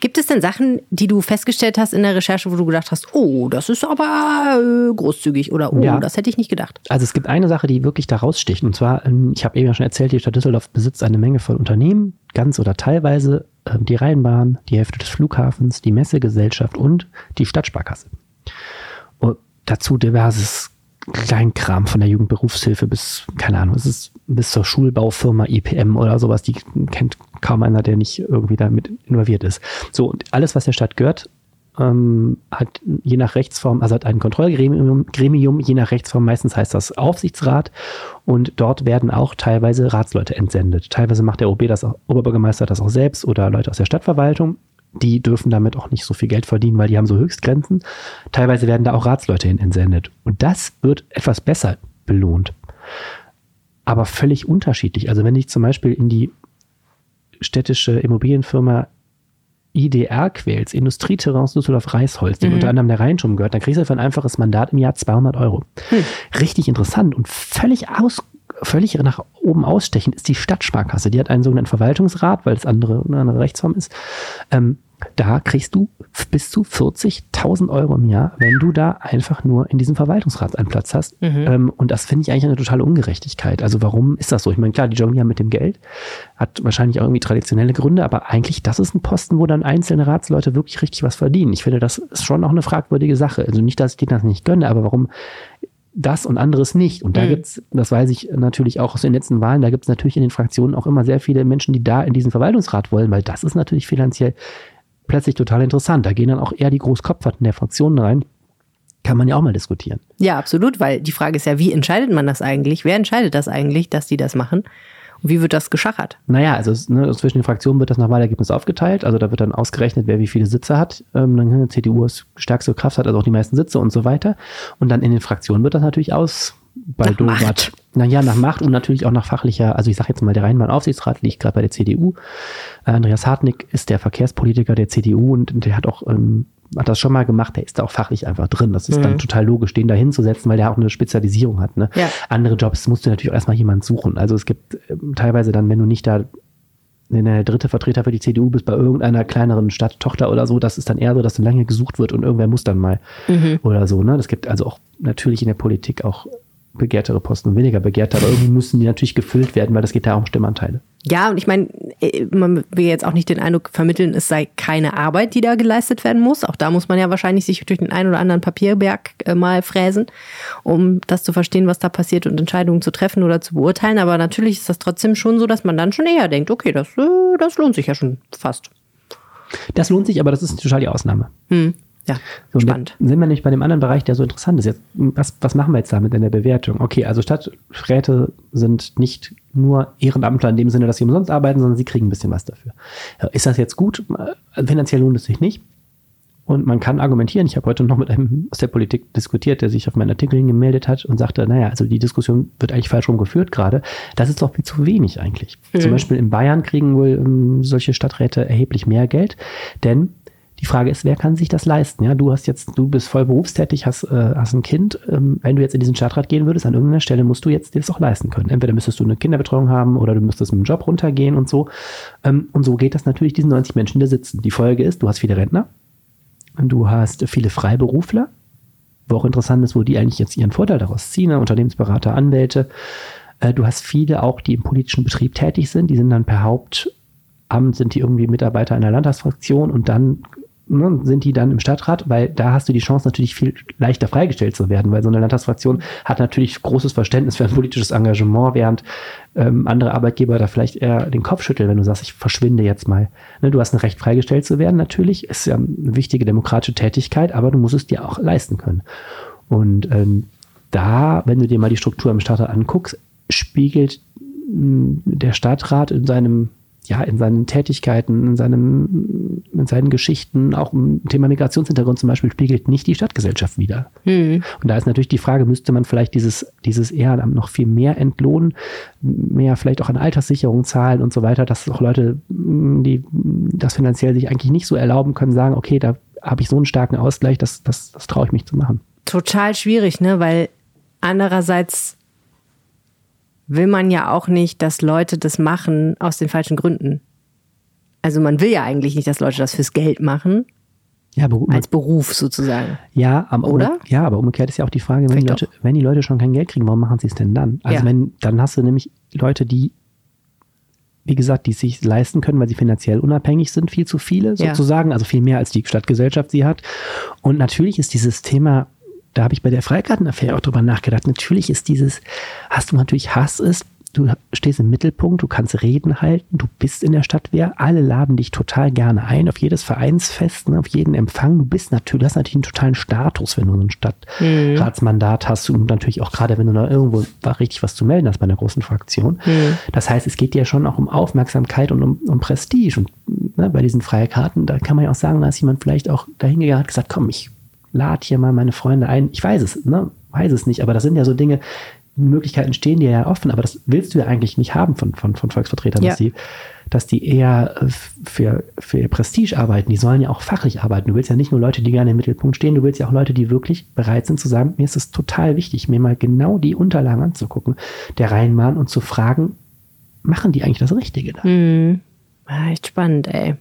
gibt es denn Sachen, die du festgestellt hast in der Recherche, wo du gedacht hast, oh, das ist aber äh, großzügig oder oh,
Ja.
das hätte ich nicht gedacht?
Also es gibt eine Sache, die wirklich da raussticht. Und zwar, ähm, ich habe eben ja schon erzählt, die Stadt Düsseldorf besitzt eine Menge von Unternehmen, ganz oder teilweise ähm, die Rheinbahn, die Hälfte des Flughafens, die Messegesellschaft und die Stadtsparkasse. Und dazu diverses Kleinkram von der Jugendberufshilfe bis, keine Ahnung, es ist bis zur Schulbaufirma IPM oder sowas, die kennt kaum einer, der nicht irgendwie damit involviert ist. So, und alles, was der Stadt gehört, ähm, hat je nach Rechtsform, also hat ein Kontrollgremium, Gremium, je nach Rechtsform, meistens heißt das Aufsichtsrat und dort werden auch teilweise Ratsleute entsendet. Teilweise macht der OB das auch, Oberbürgermeister das auch selbst oder Leute aus der Stadtverwaltung. Die dürfen damit auch nicht so viel Geld verdienen, weil die haben so Höchstgrenzen. Teilweise werden da auch Ratsleute hin entsendet. Und das wird etwas besser belohnt. Aber völlig unterschiedlich. Also wenn ich zum Beispiel in die städtische Immobilienfirma IDR quälst, Industrieterrains Düsseldorf-Reisholz, die
Mhm.
unter anderem der Rheinschum gehört, dann kriegst du für ein einfaches Mandat im Jahr 200 Euro. Richtig interessant und völlig aus, völlig nach oben ausstechend ist die Stadtsparkasse. Die hat einen sogenannten Verwaltungsrat, weil das andere eine andere Rechtsform ist. Ähm, da kriegst du bis zu 40.000 Euro im Jahr, wenn du da einfach nur in diesem Verwaltungsrat einen Platz hast. Ähm, und das finde ich eigentlich eine totale Ungerechtigkeit. Also warum ist das so? Ich meine, klar, die jonglieren mit dem Geld, hat wahrscheinlich auch irgendwie traditionelle Gründe, aber eigentlich, das ist ein Posten, wo dann einzelne Ratsleute wirklich richtig was verdienen. Ich finde, das ist schon auch eine fragwürdige Sache. Also nicht, dass ich denen das nicht gönne, aber warum das und anderes nicht. Und da
Mhm.
gibt's, das weiß ich natürlich auch aus den letzten Wahlen, da gibt's natürlich in den Fraktionen auch immer sehr viele Menschen, die da in diesen Verwaltungsrat wollen, weil das ist natürlich finanziell plötzlich total interessant. Da gehen dann auch eher die Großkopferten der Fraktionen rein. Kann man ja auch mal diskutieren.
Ja, absolut, weil die Frage ist ja, wie entscheidet man das eigentlich? Wer entscheidet das eigentlich, dass die das machen? Und wie wird das geschachert?
Naja, also ne, zwischen den Fraktionen wird das nach Wahlergebnis aufgeteilt. Also da wird dann ausgerechnet, wer wie viele Sitze hat. Ähm, dann die CDU ist stärkste Kraft hat, also auch die meisten Sitze und so weiter. Und dann in den Fraktionen wird das natürlich ausbaldowert.
Macht.
Naja, nach Macht und natürlich auch nach fachlicher, also ich sage jetzt mal, der Rheinbahn-Aufsichtsrat liegt gerade bei der CDU. Andreas Hartnick ist der Verkehrspolitiker der CDU und der hat auch ähm, hat das schon mal gemacht, der ist da auch fachlich einfach drin. Das ist dann total logisch, den da hinzusetzen, weil der auch eine Spezialisierung hat. Ne?
Ja.
Andere Jobs musst du natürlich auch erstmal jemanden suchen. Also es gibt ähm, teilweise dann, wenn du nicht da der dritte Vertreter für die CDU bist bei irgendeiner kleineren Stadt, Tochter oder so, das ist dann eher so, dass dann lange gesucht wird und irgendwer muss dann mal oder so. Ne? Das gibt also auch natürlich in der Politik auch begehrtere Posten und weniger begehrte, aber irgendwie müssen die natürlich gefüllt werden, weil das geht da auch um Stimmanteile.
Ja, und ich meine, äh, man will jetzt auch nicht den Eindruck vermitteln, es sei keine Arbeit, die da geleistet werden muss. Auch da muss man ja wahrscheinlich sich durch den einen oder anderen Papierberg äh, mal fräsen, um das zu verstehen, was da passiert und Entscheidungen zu treffen oder zu beurteilen. Aber natürlich ist das trotzdem schon so, dass man dann schon eher denkt, okay, das, äh, das lohnt sich ja schon fast.
Das lohnt sich, aber das ist total die Ausnahme.
Hm. Ja,
So,
spannend.
Sind wir nämlich bei dem anderen Bereich, der so interessant ist. Jetzt, was, was machen wir jetzt damit in der Bewertung? Okay, also Stadträte sind nicht nur Ehrenamtler in dem Sinne, dass sie umsonst arbeiten, sondern sie kriegen ein bisschen was dafür. Ist das jetzt gut? Finanziell lohnt es sich nicht. Und man kann argumentieren, ich habe heute noch mit einem aus der Politik diskutiert, der sich auf meinen Artikel hingemeldet hat und sagte, naja, also die Diskussion wird eigentlich falsch rumgeführt gerade. Das ist doch viel zu wenig eigentlich. Zum Beispiel in Bayern kriegen wohl ähm, solche Stadträte erheblich mehr Geld, denn die Frage ist, wer kann sich das leisten? Ja, du hast jetzt, du bist voll berufstätig, hast, äh, hast ein Kind. Ähm, wenn du jetzt in diesen Stadtrat gehen würdest, an irgendeiner Stelle musst du jetzt dir das auch leisten können. Entweder müsstest du eine Kinderbetreuung haben oder du müsstest mit dem Job runtergehen und so. Ähm, und so geht das natürlich diesen 90 Menschen, die da sitzen. Die Folge ist, du hast viele Rentner, du hast viele Freiberufler, wo auch interessant ist, wo die eigentlich jetzt ihren Vorteil daraus ziehen, ne? Unternehmensberater, Anwälte. Äh, du hast viele auch, die im politischen Betrieb tätig sind, die sind dann per Hauptamt, sind die irgendwie Mitarbeiter einer Landtagsfraktion und dann ne, sind die dann im Stadtrat, weil da hast du die Chance natürlich viel leichter freigestellt zu werden, weil so eine Landtagsfraktion hat natürlich großes Verständnis für ein politisches Engagement, während ähm, andere Arbeitgeber da vielleicht eher den Kopf schütteln, wenn du sagst, ich verschwinde jetzt mal. Ne, du hast ein Recht freigestellt zu werden, natürlich, ist ja eine wichtige demokratische Tätigkeit, aber du musst es dir auch leisten können. Und ähm, da, wenn du dir mal die Struktur im Stadtrat anguckst, spiegelt mh, der Stadtrat in seinem ja, in seinen Tätigkeiten, in, seinem, in seinen Geschichten, auch im Thema Migrationshintergrund zum Beispiel, spiegelt nicht die Stadtgesellschaft wider. Und da ist natürlich die Frage, müsste man vielleicht dieses, dieses Ehrenamt noch viel mehr entlohnen, mehr vielleicht auch an Alterssicherung zahlen und so weiter, dass auch Leute, mh, die das finanziell sich eigentlich nicht so erlauben können, sagen, okay, da habe ich so einen starken Ausgleich, das, das, das traue ich mich zu machen.
Total schwierig, ne? Weil andererseits will man ja auch nicht, dass Leute das machen aus den falschen Gründen. Also man will ja eigentlich nicht, dass Leute das fürs Geld machen,
Ja, aber,
als Beruf sozusagen.
Ja, aber,
Oder?
ja, aber umgekehrt ist ja auch die Frage, wenn die, Leute, wenn die Leute schon kein Geld kriegen, warum machen sie es denn dann? Also
Ja.
wenn, dann hast du nämlich Leute, die, wie gesagt, die es sich leisten können, weil sie finanziell unabhängig sind, viel zu viele
Ja.
sozusagen, also viel mehr als die Stadtgesellschaft sie hat. Und natürlich ist dieses Thema, da habe ich bei der Freikartenaffäre auch drüber nachgedacht, natürlich ist dieses, hast du natürlich Hass ist, du stehst im Mittelpunkt, du kannst Reden halten, du bist in der Stadtwehr, alle laden dich total gerne ein, auf jedes Vereinsfest, ne, auf jeden Empfang. Du bist natürlich, hast natürlich einen totalen Status, wenn du ein Stadtratsmandat hast und natürlich auch gerade, wenn du da irgendwo richtig was zu melden hast bei einer großen Fraktion.
Mhm.
Das heißt, es geht dir schon auch um Aufmerksamkeit und um, um Prestige. Und ne, bei diesen freien Karten, da kann man ja auch sagen, da ist jemand vielleicht auch dahingegangen und hat gesagt, komm, ich lade hier mal meine Freunde ein. Ich weiß es, ne? weiß es nicht, aber das sind ja so Dinge, Möglichkeiten stehen dir ja offen, aber das willst du ja eigentlich nicht haben von, von, von Volksvertretern,
Ja.
dass, die, dass die eher äh, für, für ihr Prestige arbeiten. Die sollen ja auch fachlich arbeiten. Du willst ja nicht nur Leute, die gerne im Mittelpunkt stehen, du willst ja auch Leute, die wirklich bereit sind zu sagen, mir ist es total wichtig, mir mal genau die Unterlagen anzugucken, der Rheinbahn und zu fragen, machen die eigentlich das Richtige da?
Mhm. Ja, echt spannend, ey.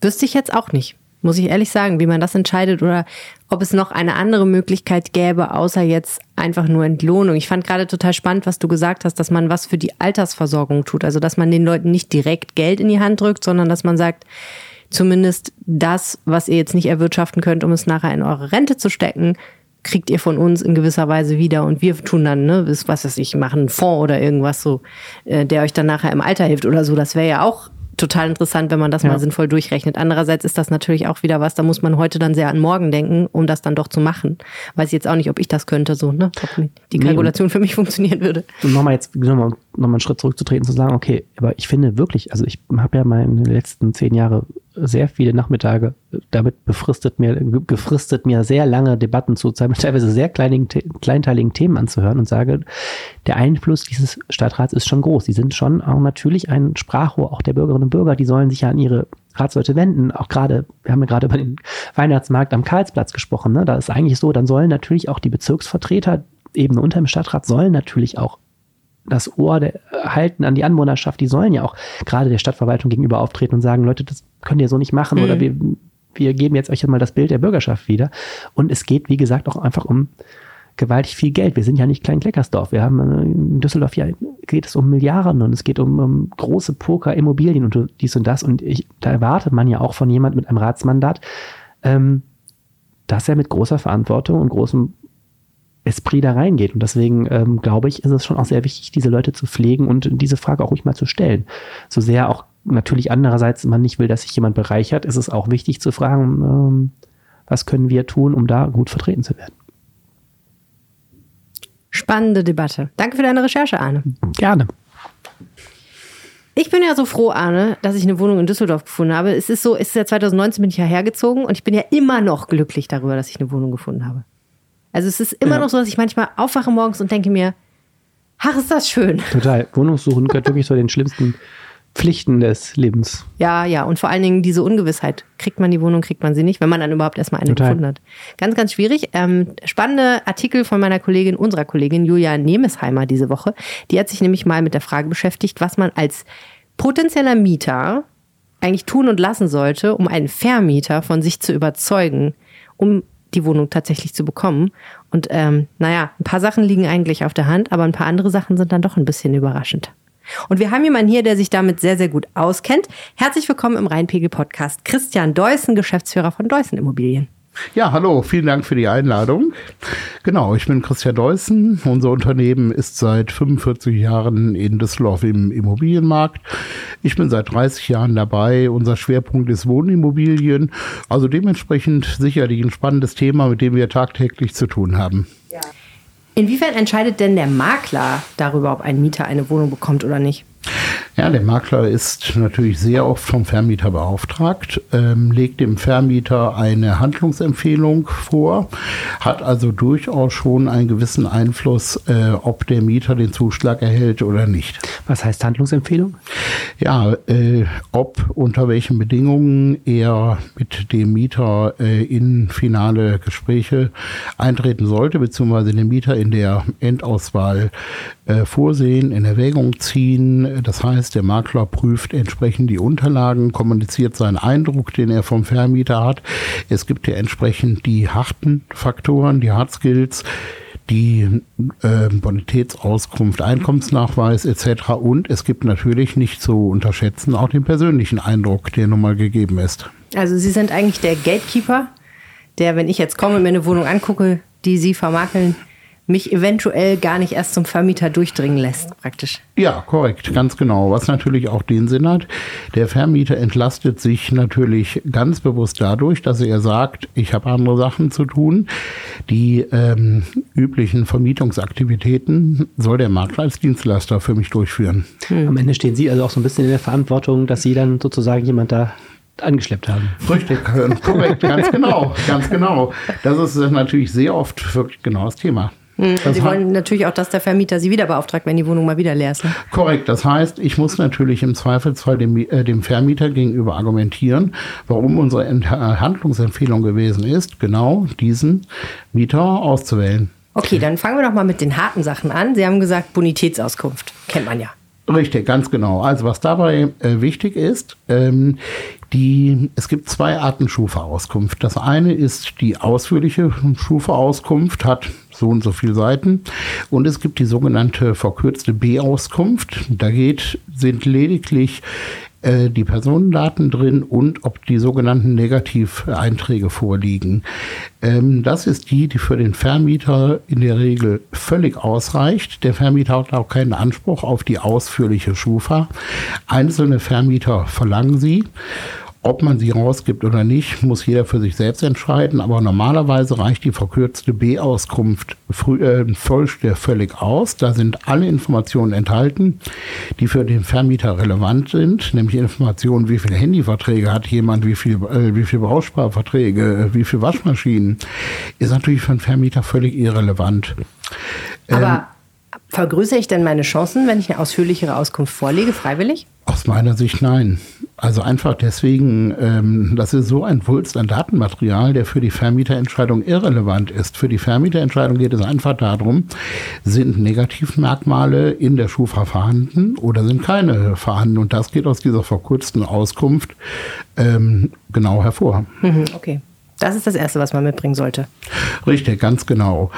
Wüsste ich jetzt auch nicht, muss ich ehrlich sagen, wie man das entscheidet oder ob es noch eine andere Möglichkeit gäbe, außer jetzt einfach nur Entlohnung. Ich fand gerade total spannend, was du gesagt hast, dass man was für die Altersversorgung tut. Also, dass man den Leuten nicht direkt Geld in die Hand drückt, sondern dass man sagt, zumindest das, was ihr jetzt nicht erwirtschaften könnt, um es nachher in eure Rente zu stecken, kriegt ihr von uns in gewisser Weise wieder und wir tun dann, ne, was weiß ich, machen einen Fonds oder irgendwas so, äh, der euch dann nachher im Alter hilft oder so. Das wäre ja auch total interessant, wenn man das
Ja.
mal sinnvoll durchrechnet. Andererseits ist das natürlich auch wieder was, da muss man heute dann sehr an morgen denken, um das dann doch zu machen. Weiß ich jetzt auch nicht, ob ich das könnte, so, ne? Ob die
Nee,
Kalkulation für mich funktionieren würde.
um nochmal jetzt nochmal noch mal einen Schritt zurückzutreten, zu sagen, okay, aber ich finde wirklich, also ich habe ja meine letzten zehn Jahre sehr viele Nachmittage damit befristet mir, ge- gefristet mir sehr lange Debatten zu teilweise sehr kleinigen, kleinteiligen Themen anzuhören und sage, der Einfluss dieses Stadtrats ist schon groß. Die sind schon auch natürlich ein Sprachrohr auch der Bürgerinnen und Bürger, die sollen sich ja an ihre Ratsleute wenden. Auch gerade, wir haben ja gerade über den Weihnachtsmarkt am Karlsplatz gesprochen, ne? da ist eigentlich so, dann sollen natürlich auch die Bezirksvertreter, Ebene unter dem Stadtrat, sollen natürlich auch das Ohr der, halten an die Anwohnerschaft, die sollen ja auch gerade der Stadtverwaltung gegenüber auftreten und sagen, Leute, das könnt ihr so nicht machen oder wir, wir geben jetzt euch mal das Bild der Bürgerschaft wieder. Und es geht, wie gesagt, auch einfach um gewaltig viel Geld. Wir sind ja nicht Klein-Kleckersdorf. Wir haben äh, in Düsseldorf ja geht es um Milliarden und es geht um, um große Poker, Immobilien und dies und das. Und ich, da erwartet man ja auch von jemand mit einem Ratsmandat, ähm, dass er mit großer Verantwortung und großem Esprit da reingeht. Und deswegen ähm, glaube ich, ist es schon auch sehr wichtig, diese Leute zu pflegen und diese Frage auch ruhig mal zu stellen. So sehr auch natürlich andererseits man nicht will, dass sich jemand bereichert, ist es auch wichtig zu fragen, ähm, was können wir tun, um da gut vertreten zu werden.
Spannende Debatte. Danke für deine Recherche, Arne.
Gerne.
Ich bin ja so froh, Arne, dass ich eine Wohnung in Düsseldorf gefunden habe. Es ist so, es ist ja 2019 bin ich ja hergezogen und ich bin ja immer noch glücklich darüber, dass ich eine Wohnung gefunden habe. Also es ist immer
Ja.
noch so, dass ich manchmal aufwache morgens und denke mir, ach, ist das schön.
Total. Wohnungssuchen gehört wirklich zu den schlimmsten Pflichten des Lebens.
Ja, ja, und vor allen Dingen diese Ungewissheit. Kriegt man die Wohnung, kriegt man sie nicht, wenn man dann überhaupt erstmal eine
Total.
gefunden hat. Ganz, ganz schwierig. Ähm, spannende Artikel von meiner Kollegin, unserer Kollegin Julia Nemesheimer diese Woche. Die hat sich nämlich mal mit der Frage beschäftigt, was man als potenzieller Mieter eigentlich tun und lassen sollte, um einen Vermieter von sich zu überzeugen, um die Wohnung tatsächlich zu bekommen. Und ähm, naja, ein paar Sachen liegen eigentlich auf der Hand, aber ein paar andere Sachen sind dann doch ein bisschen überraschend. Und wir haben jemanden hier, der sich damit sehr, sehr gut auskennt. Herzlich willkommen im Rheinpegel-Podcast. Christian Deussen, Geschäftsführer von Deussen Immobilien.
Ja, hallo, vielen Dank für die Einladung. Genau, ich bin Christian Deussen. Unser Unternehmen ist seit 45 Jahren in Düsseldorf im Immobilienmarkt. Ich bin seit 30 Jahren dabei. Unser Schwerpunkt ist Wohnimmobilien. Also dementsprechend sicherlich ein spannendes Thema, mit dem wir tagtäglich zu tun haben.
Inwiefern entscheidet denn der Makler darüber, ob ein Mieter eine Wohnung bekommt oder nicht?
Ja, der Makler ist natürlich sehr oft vom Vermieter beauftragt, ähm, legt dem Vermieter eine Handlungsempfehlung vor, hat also durchaus schon einen gewissen Einfluss, äh, ob der Mieter den Zuschlag erhält oder nicht.
Was heißt Handlungsempfehlung?
Ja, äh, ob unter welchen Bedingungen er mit dem Mieter äh, in finale Gespräche eintreten sollte, beziehungsweise den Mieter in der Endauswahl äh, vorsehen, in Erwägung ziehen. Das heißt, der Makler prüft entsprechend die Unterlagen, kommuniziert seinen Eindruck, den er vom Vermieter hat. Es gibt ja entsprechend die harten Faktoren, die Hard Skills, die äh, Bonitätsauskunft, Einkommensnachweis etc. Und es gibt natürlich nicht zu unterschätzen auch den persönlichen Eindruck, der nun mal gegeben ist.
Also Sie sind eigentlich der Gatekeeper, der, wenn ich jetzt komme, mir eine Wohnung angucke, die Sie vermakeln, mich eventuell gar nicht erst zum Vermieter durchdringen lässt, praktisch.
Ja, korrekt, ganz genau. Was natürlich auch den Sinn hat, der Vermieter entlastet sich natürlich ganz bewusst dadurch, dass er sagt, ich habe andere Sachen zu tun. Die ähm, üblichen Vermietungsaktivitäten soll der Makler als Dienstleister für mich durchführen.
Hm. Am Ende stehen Sie also auch so ein bisschen in der Verantwortung, dass Sie dann sozusagen jemand da angeschleppt haben.
Richtig, korrekt, ganz genau, ganz genau. Das ist natürlich sehr oft wirklich genau das Thema.
Mhm. Sie wollen natürlich auch, dass der Vermieter Sie wieder beauftragt, wenn die Wohnung mal wieder leer ist. Ne?
Korrekt. Das heißt, ich muss natürlich im Zweifelsfall dem, äh, dem Vermieter gegenüber argumentieren, warum unsere Ent Handlungsempfehlung gewesen ist, genau diesen Mieter auszuwählen.
Okay, dann fangen wir doch mal mit den harten Sachen an. Sie haben gesagt, Bonitätsauskunft. Kennt man ja.
Richtig, ganz genau. Also was dabei äh, wichtig ist, ähm, die, es gibt zwei Arten Schufa-Auskunft. Das eine ist die ausführliche Schufa-Auskunft, hat so und so viele Seiten. Und es gibt die sogenannte verkürzte B-Auskunft. Da geht, sind lediglich äh, die Personendaten drin und ob die sogenannten Negativeinträge vorliegen. Ähm, das ist die, die für den Vermieter in der Regel völlig ausreicht. Der Vermieter hat auch keinen Anspruch auf die ausführliche Schufa. Einzelne Vermieter verlangen sie. Ob man sie rausgibt oder nicht, muss jeder für sich selbst entscheiden. Aber normalerweise reicht die verkürzte B-Auskunft äh, völlig aus. Da sind alle Informationen enthalten, die für den Vermieter relevant sind, nämlich Informationen, wie viele Handyverträge hat jemand, wie viel, äh, wie viele Bausparverträge, wie viele Waschmaschinen, ist natürlich für einen Vermieter völlig irrelevant.
Aber ähm, vergrößere ich denn meine Chancen, wenn ich eine ausführlichere Auskunft vorlege, freiwillig?
Aus meiner Sicht nein. Also einfach deswegen, ähm, das ist so ein Wulst an Datenmaterial, der für die Vermieterentscheidung irrelevant ist. Für die Vermieterentscheidung geht es einfach darum, sind Negativmerkmale in der Schufa vorhanden oder sind keine vorhanden. Und das geht aus dieser verkürzten Auskunft ähm, genau hervor.
Mhm, okay. Das ist das Erste, was man mitbringen sollte.
Richtig, ganz genau.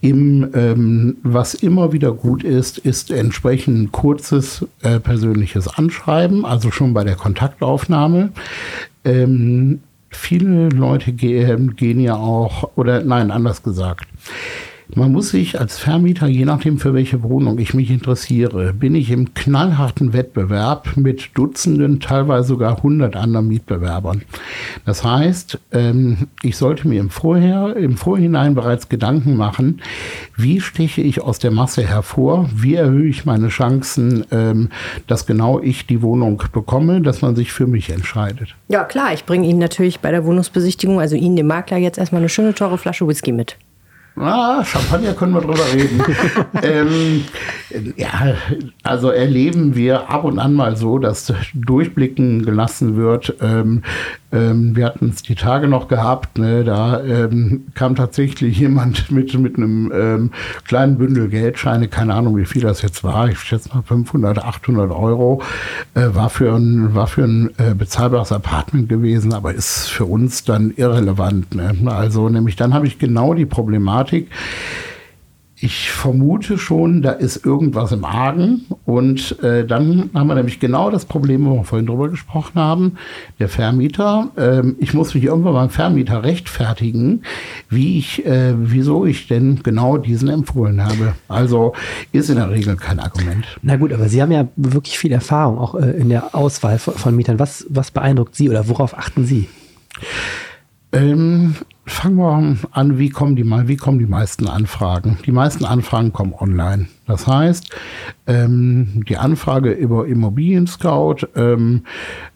Im, ähm, was immer wieder gut ist, ist entsprechend kurzes äh, persönliches Anschreiben, also schon bei der Kontaktaufnahme. Ähm, viele Leute gehen, gehen ja auch, oder nein, anders gesagt. Man muss sich als Vermieter, je nachdem für welche Wohnung ich mich interessiere, bin ich im knallharten Wettbewerb mit Dutzenden, teilweise sogar hundert anderen Mietbewerbern. Das heißt, ähm, ich sollte mir im, Vorher, im Vorhinein bereits Gedanken machen, wie steche ich aus der Masse hervor, wie erhöhe ich meine Chancen, ähm, dass genau ich die Wohnung bekomme, dass man sich für mich entscheidet.
Ja klar, ich bringe Ihnen natürlich bei der Wohnungsbesichtigung, also Ihnen, dem Makler, jetzt erstmal eine schöne teure Flasche Whisky mit.
Ah, Champagner können wir drüber reden. ähm, ja, also erleben wir ab und an mal so, dass Durchblicken gelassen wird. Ähm, ähm, wir hatten es die Tage noch gehabt, ne, da ähm, kam tatsächlich jemand mit, mit einem ähm, kleinen Bündel Geldscheine, keine Ahnung, wie viel das jetzt war, ich schätze mal 500, 800 Euro, äh, war für ein, war für ein äh, bezahlbares Apartment gewesen, aber ist für uns dann irrelevant. Ne? Also nämlich dann habe ich genau die Problematik, ich vermute schon, da ist irgendwas im Argen. Und äh, dann haben wir nämlich genau das Problem, wo wir vorhin drüber gesprochen haben. Der Vermieter, äh, ich muss mich irgendwann beim Vermieter rechtfertigen, wie ich, äh, wieso ich denn genau diesen empfohlen habe. Also ist in der Regel kein Argument.
Na gut, aber Sie haben ja wirklich viel Erfahrung auch äh, in der Auswahl von, von Mietern. Was, was beeindruckt Sie oder worauf achten Sie?
Ähm, fangen wir an, wie kommen die wie kommen die meisten Anfragen? Die meisten Anfragen kommen online. Das heißt, ähm, die Anfrage über Immobilien Scout, ähm,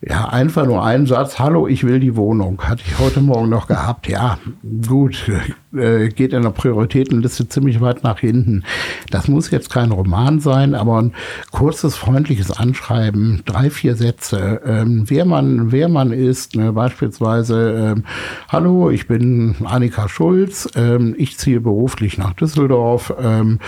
ja, einfach nur ein Satz, hallo, ich will die Wohnung. Hatte ich heute Morgen noch gehabt. Ja, gut, äh, geht in der Prioritätenliste ziemlich weit nach hinten. Das muss jetzt kein Roman sein, aber ein kurzes, freundliches Anschreiben, drei, vier Sätze, ähm, wer man, wer man ist, ne, beispielsweise, ähm, hallo, ich bin Annika Schulz, ähm, ich ziehe beruflich nach Düsseldorf ähm,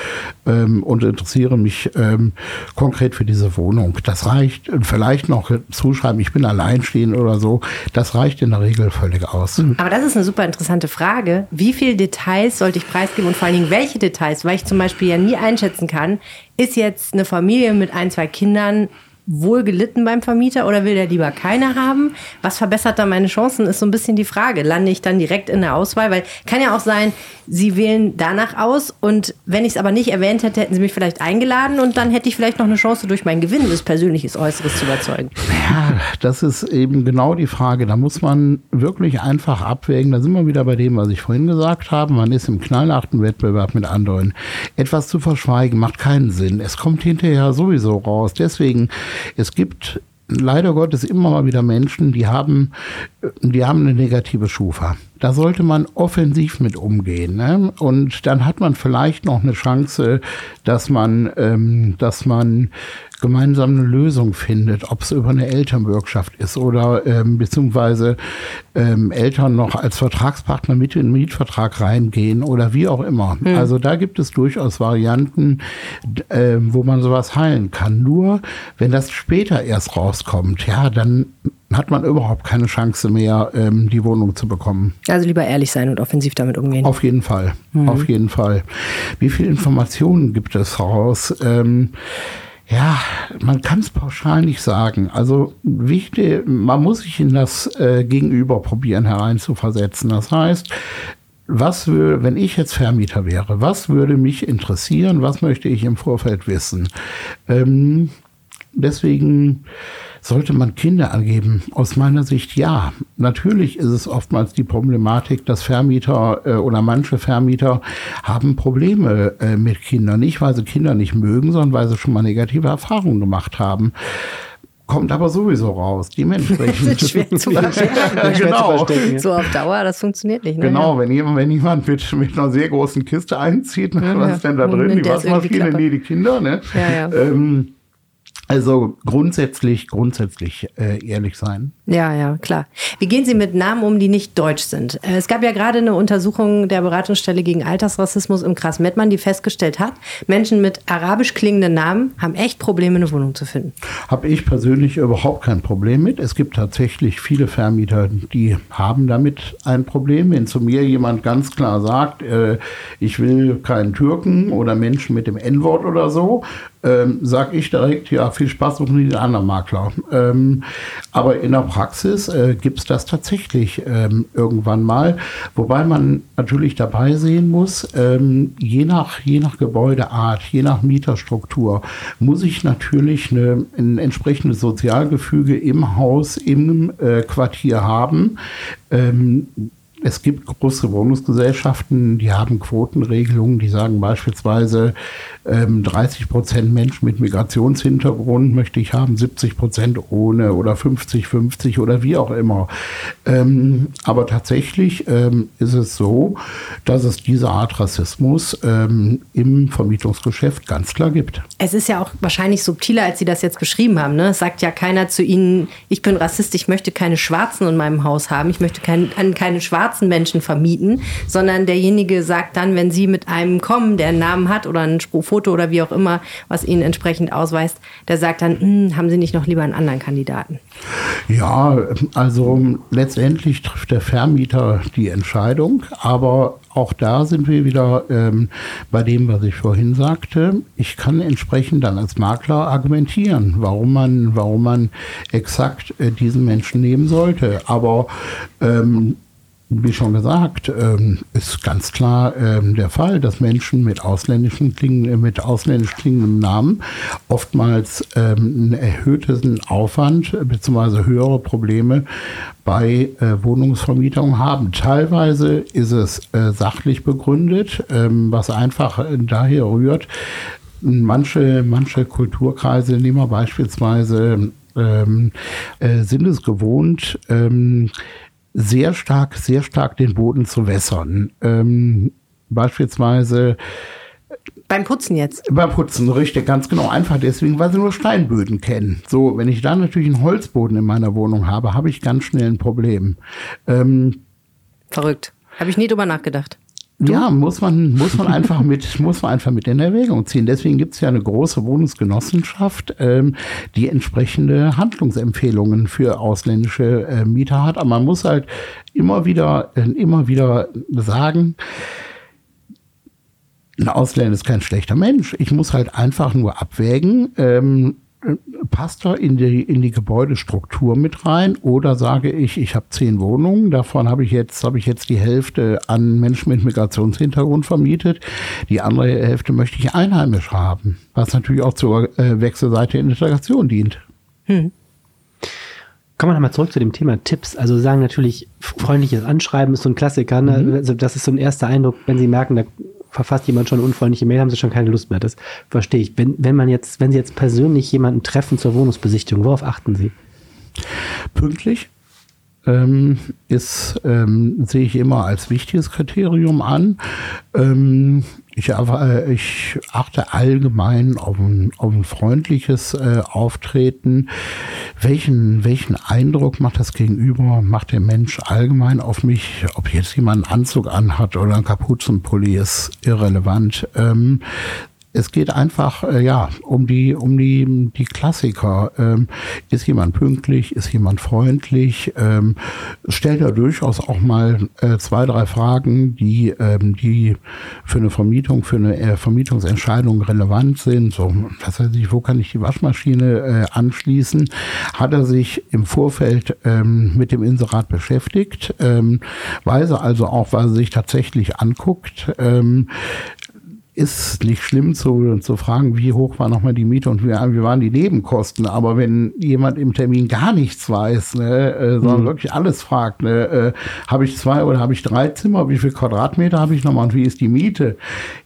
ähm, und interessiere mich ähm, konkret für diese Wohnung. Das reicht, vielleicht noch zuschreiben, ich bin alleinstehend oder so, das reicht in der Regel völlig aus.
Aber das ist eine super interessante Frage. Wie viele Details sollte ich preisgeben und vor allen Dingen welche Details? Weil ich zum Beispiel ja nie einschätzen kann, ist jetzt eine Familie mit ein, zwei Kindern wohl gelitten beim Vermieter oder will der lieber keine haben? Was verbessert da meine Chancen, ist so ein bisschen die Frage. Lande ich dann direkt in der Auswahl? Weil kann ja auch sein, sie wählen danach aus und wenn ich es aber nicht erwähnt hätte, hätten sie mich vielleicht eingeladen und dann hätte ich vielleicht noch eine Chance, durch mein gewinnendes persönliches Äußeres zu überzeugen.
Ja, das ist eben genau die Frage. Da muss man wirklich einfach abwägen. Da sind wir wieder bei dem, was ich vorhin gesagt habe. Man ist im knallharten Wettbewerb mit anderen. Etwas zu verschweigen macht keinen Sinn. Es kommt hinterher sowieso raus. Deswegen, es gibt leider Gottes immer mal wieder Menschen, die haben, die haben eine negative Schufa. Da sollte man offensiv mit umgehen. Ne? Und dann hat man vielleicht noch eine Chance, dass man, ähm, dass man gemeinsam eine Lösung findet, ob es über eine Elternbürgschaft ist oder ähm, beziehungsweise ähm, Eltern noch als Vertragspartner mit in den Mietvertrag reingehen oder wie auch immer. Mhm. Also da gibt es durchaus Varianten, äh, wo man sowas heilen kann. Nur wenn das später erst rauskommt, ja, dann hat man überhaupt keine Chance mehr, ähm, die Wohnung zu bekommen.
Also lieber ehrlich sein und offensiv damit umgehen.
Auf jeden Fall, mhm. auf jeden Fall. Wie viele Informationen gibt es raus? Ähm, ja, man kann es pauschal nicht sagen. Also wichtig, man muss sich in das äh, Gegenüber probieren hereinzuversetzen. Das heißt, was würde, wenn ich jetzt Vermieter wäre, was würde mich interessieren? Was möchte ich im Vorfeld wissen? Ähm, deswegen sollte man Kinder angeben? Aus meiner Sicht ja. Natürlich ist es oftmals die Problematik, dass Vermieter äh, oder manche Vermieter haben Probleme äh, mit Kindern. Nicht, weil sie Kinder nicht mögen, sondern weil sie schon mal negative Erfahrungen gemacht haben kommt aber sowieso raus. Dementsprechend.
schwer zu verstehen. ja, genau. So auf Dauer, das funktioniert nicht.
Ne? Genau, wenn jemand, wenn jemand mit, mit einer sehr großen Kiste einzieht, ne, was ist denn da drin? Die Waschmaschine, nee, die Kinder, ne? Ja, ja. Ähm, also grundsätzlich, grundsätzlich äh, ehrlich sein.
Ja, ja, klar. Wie gehen Sie mit Namen um, die nicht deutsch sind? Äh, es gab ja gerade eine Untersuchung der Beratungsstelle gegen Altersrassismus im Kreis Mettmann, die festgestellt hat, Menschen mit arabisch klingenden Namen haben echt Probleme, eine Wohnung zu finden.
Habe ich persönlich überhaupt kein Problem mit. Es gibt tatsächlich viele Vermieter, die haben damit ein Problem. Wenn zu mir jemand ganz klar sagt, äh, ich will keinen Türken oder Menschen mit dem N-Wort oder so, ähm, sage ich direkt, ja, viel Spaß suchen die den anderen Makler. Ähm, aber in der Praxis äh, gibt es das tatsächlich ähm, irgendwann mal, wobei man natürlich dabei sehen muss, ähm, je, nach, je nach Gebäudeart, je nach Mieterstruktur, muss ich natürlich eine, ein entsprechendes Sozialgefüge im Haus, im äh, Quartier haben. Ähm, es gibt große Wohnungsgesellschaften, die haben Quotenregelungen, die sagen beispielsweise, ähm, 30 Prozent Menschen mit Migrationshintergrund möchte ich haben, 70 Prozent ohne oder 50, 50 oder wie auch immer. Ähm, aber tatsächlich ähm, ist es so, dass es diese Art Rassismus ähm, im Vermietungsgeschäft ganz klar gibt.
Es ist ja auch wahrscheinlich subtiler, als Sie das jetzt beschrieben haben. Ne? Es sagt ja keiner zu Ihnen, ich bin Rassist, ich möchte keine Schwarzen in meinem Haus haben, ich möchte kein, an keine schwarzen Menschen vermieten, sondern derjenige sagt dann, wenn Sie mit einem kommen, der einen Namen hat oder ein Foto Foto oder wie auch immer, was ihn entsprechend ausweist, der sagt dann, hm, haben Sie nicht noch lieber einen anderen Kandidaten?
Ja, also letztendlich trifft der Vermieter die Entscheidung, aber auch da sind wir wieder ähm, bei dem, was ich vorhin sagte. Ich kann entsprechend dann als Makler argumentieren, warum man, warum man exakt äh, diesen Menschen nehmen sollte. Aber ähm, wie schon gesagt, ähm, ist ganz klar ähm, der Fall, dass Menschen mit ausländischen klingen, äh, mit ausländisch klingendem Namen oftmals ähm, einen erhöhten Aufwand bzw. höhere Probleme bei äh, Wohnungsvermietung haben. Teilweise ist es äh, sachlich begründet, was einfach daher rührt. Manche, manche Kulturkreise, nehmen wir beispielsweise, sind es gewohnt, sehr stark, sehr stark den Boden zu wässern. Ähm, beispielsweise
beim Putzen jetzt?
Beim Putzen, richtig, ganz genau. Einfach deswegen, weil sie nur Steinböden kennen. So, wenn ich dann natürlich einen Holzboden in meiner Wohnung habe, habe ich ganz schnell ein Problem. Ähm,
Verrückt. Habe ich nie drüber nachgedacht.
Ja, muss man, muss man einfach mit, muss man einfach mit in Erwägung ziehen. Deswegen gibt es ja eine große Wohnungsgenossenschaft, ähm, die entsprechende Handlungsempfehlungen für ausländische äh, Mieter hat. Aber man muss halt immer wieder, äh, immer wieder sagen, ein Ausländer ist kein schlechter Mensch. Ich muss halt einfach nur abwägen, ähm, passt er in die, in die Gebäudestruktur mit rein oder sage ich, ich habe zehn Wohnungen, davon habe ich jetzt, habe ich jetzt die Hälfte an Menschen mit Migrationshintergrund vermietet, die andere Hälfte möchte ich einheimisch haben, was natürlich auch zur äh, wechselseitigen Integration dient. Hm.
Kommen wir nochmal zurück zu dem Thema Tipps. Also sagen natürlich, freundliches Anschreiben ist so ein Klassiker. Ne? Mhm. Also das ist so ein erster Eindruck, wenn Sie merken, da verfasst jemand schon eine unfreundliche Mail, haben Sie schon keine Lust mehr. Das verstehe ich. Wenn, wenn man jetzt, wenn Sie jetzt persönlich jemanden treffen zur Wohnungsbesichtigung, worauf achten Sie?
Pünktlich ähm, ist, ähm, sehe ich immer als wichtiges Kriterium an. Ähm, ich, äh, ich, achte allgemein auf ein, auf ein freundliches äh, Auftreten. Welchen, welchen Eindruck macht das Gegenüber, macht der Mensch allgemein auf mich? Ob jetzt jemand einen Anzug anhat oder ein Kapuzenpulli ist irrelevant. Es geht einfach äh, ja um die um die die Klassiker. Ähm, ist jemand pünktlich? Ist jemand freundlich? Ähm, stellt er durchaus auch mal äh, zwei drei Fragen, die ähm, die für eine Vermietung für eine äh, Vermietungsentscheidung relevant sind. So was weiß ich, wo kann ich die Waschmaschine äh, anschließen? Hat er sich im Vorfeld ähm, mit dem Inserat beschäftigt? Ähm, weiß er also auch, was er sich tatsächlich anguckt? Ähm, ist nicht schlimm zu, zu fragen, wie hoch war nochmal die Miete und wie, wie waren die Nebenkosten. Aber wenn jemand im Termin gar nichts weiß, ne, äh, sondern mhm. wirklich alles fragt, ne, äh, habe ich zwei oder habe ich drei Zimmer, wie viel Quadratmeter habe ich nochmal und wie ist die Miete?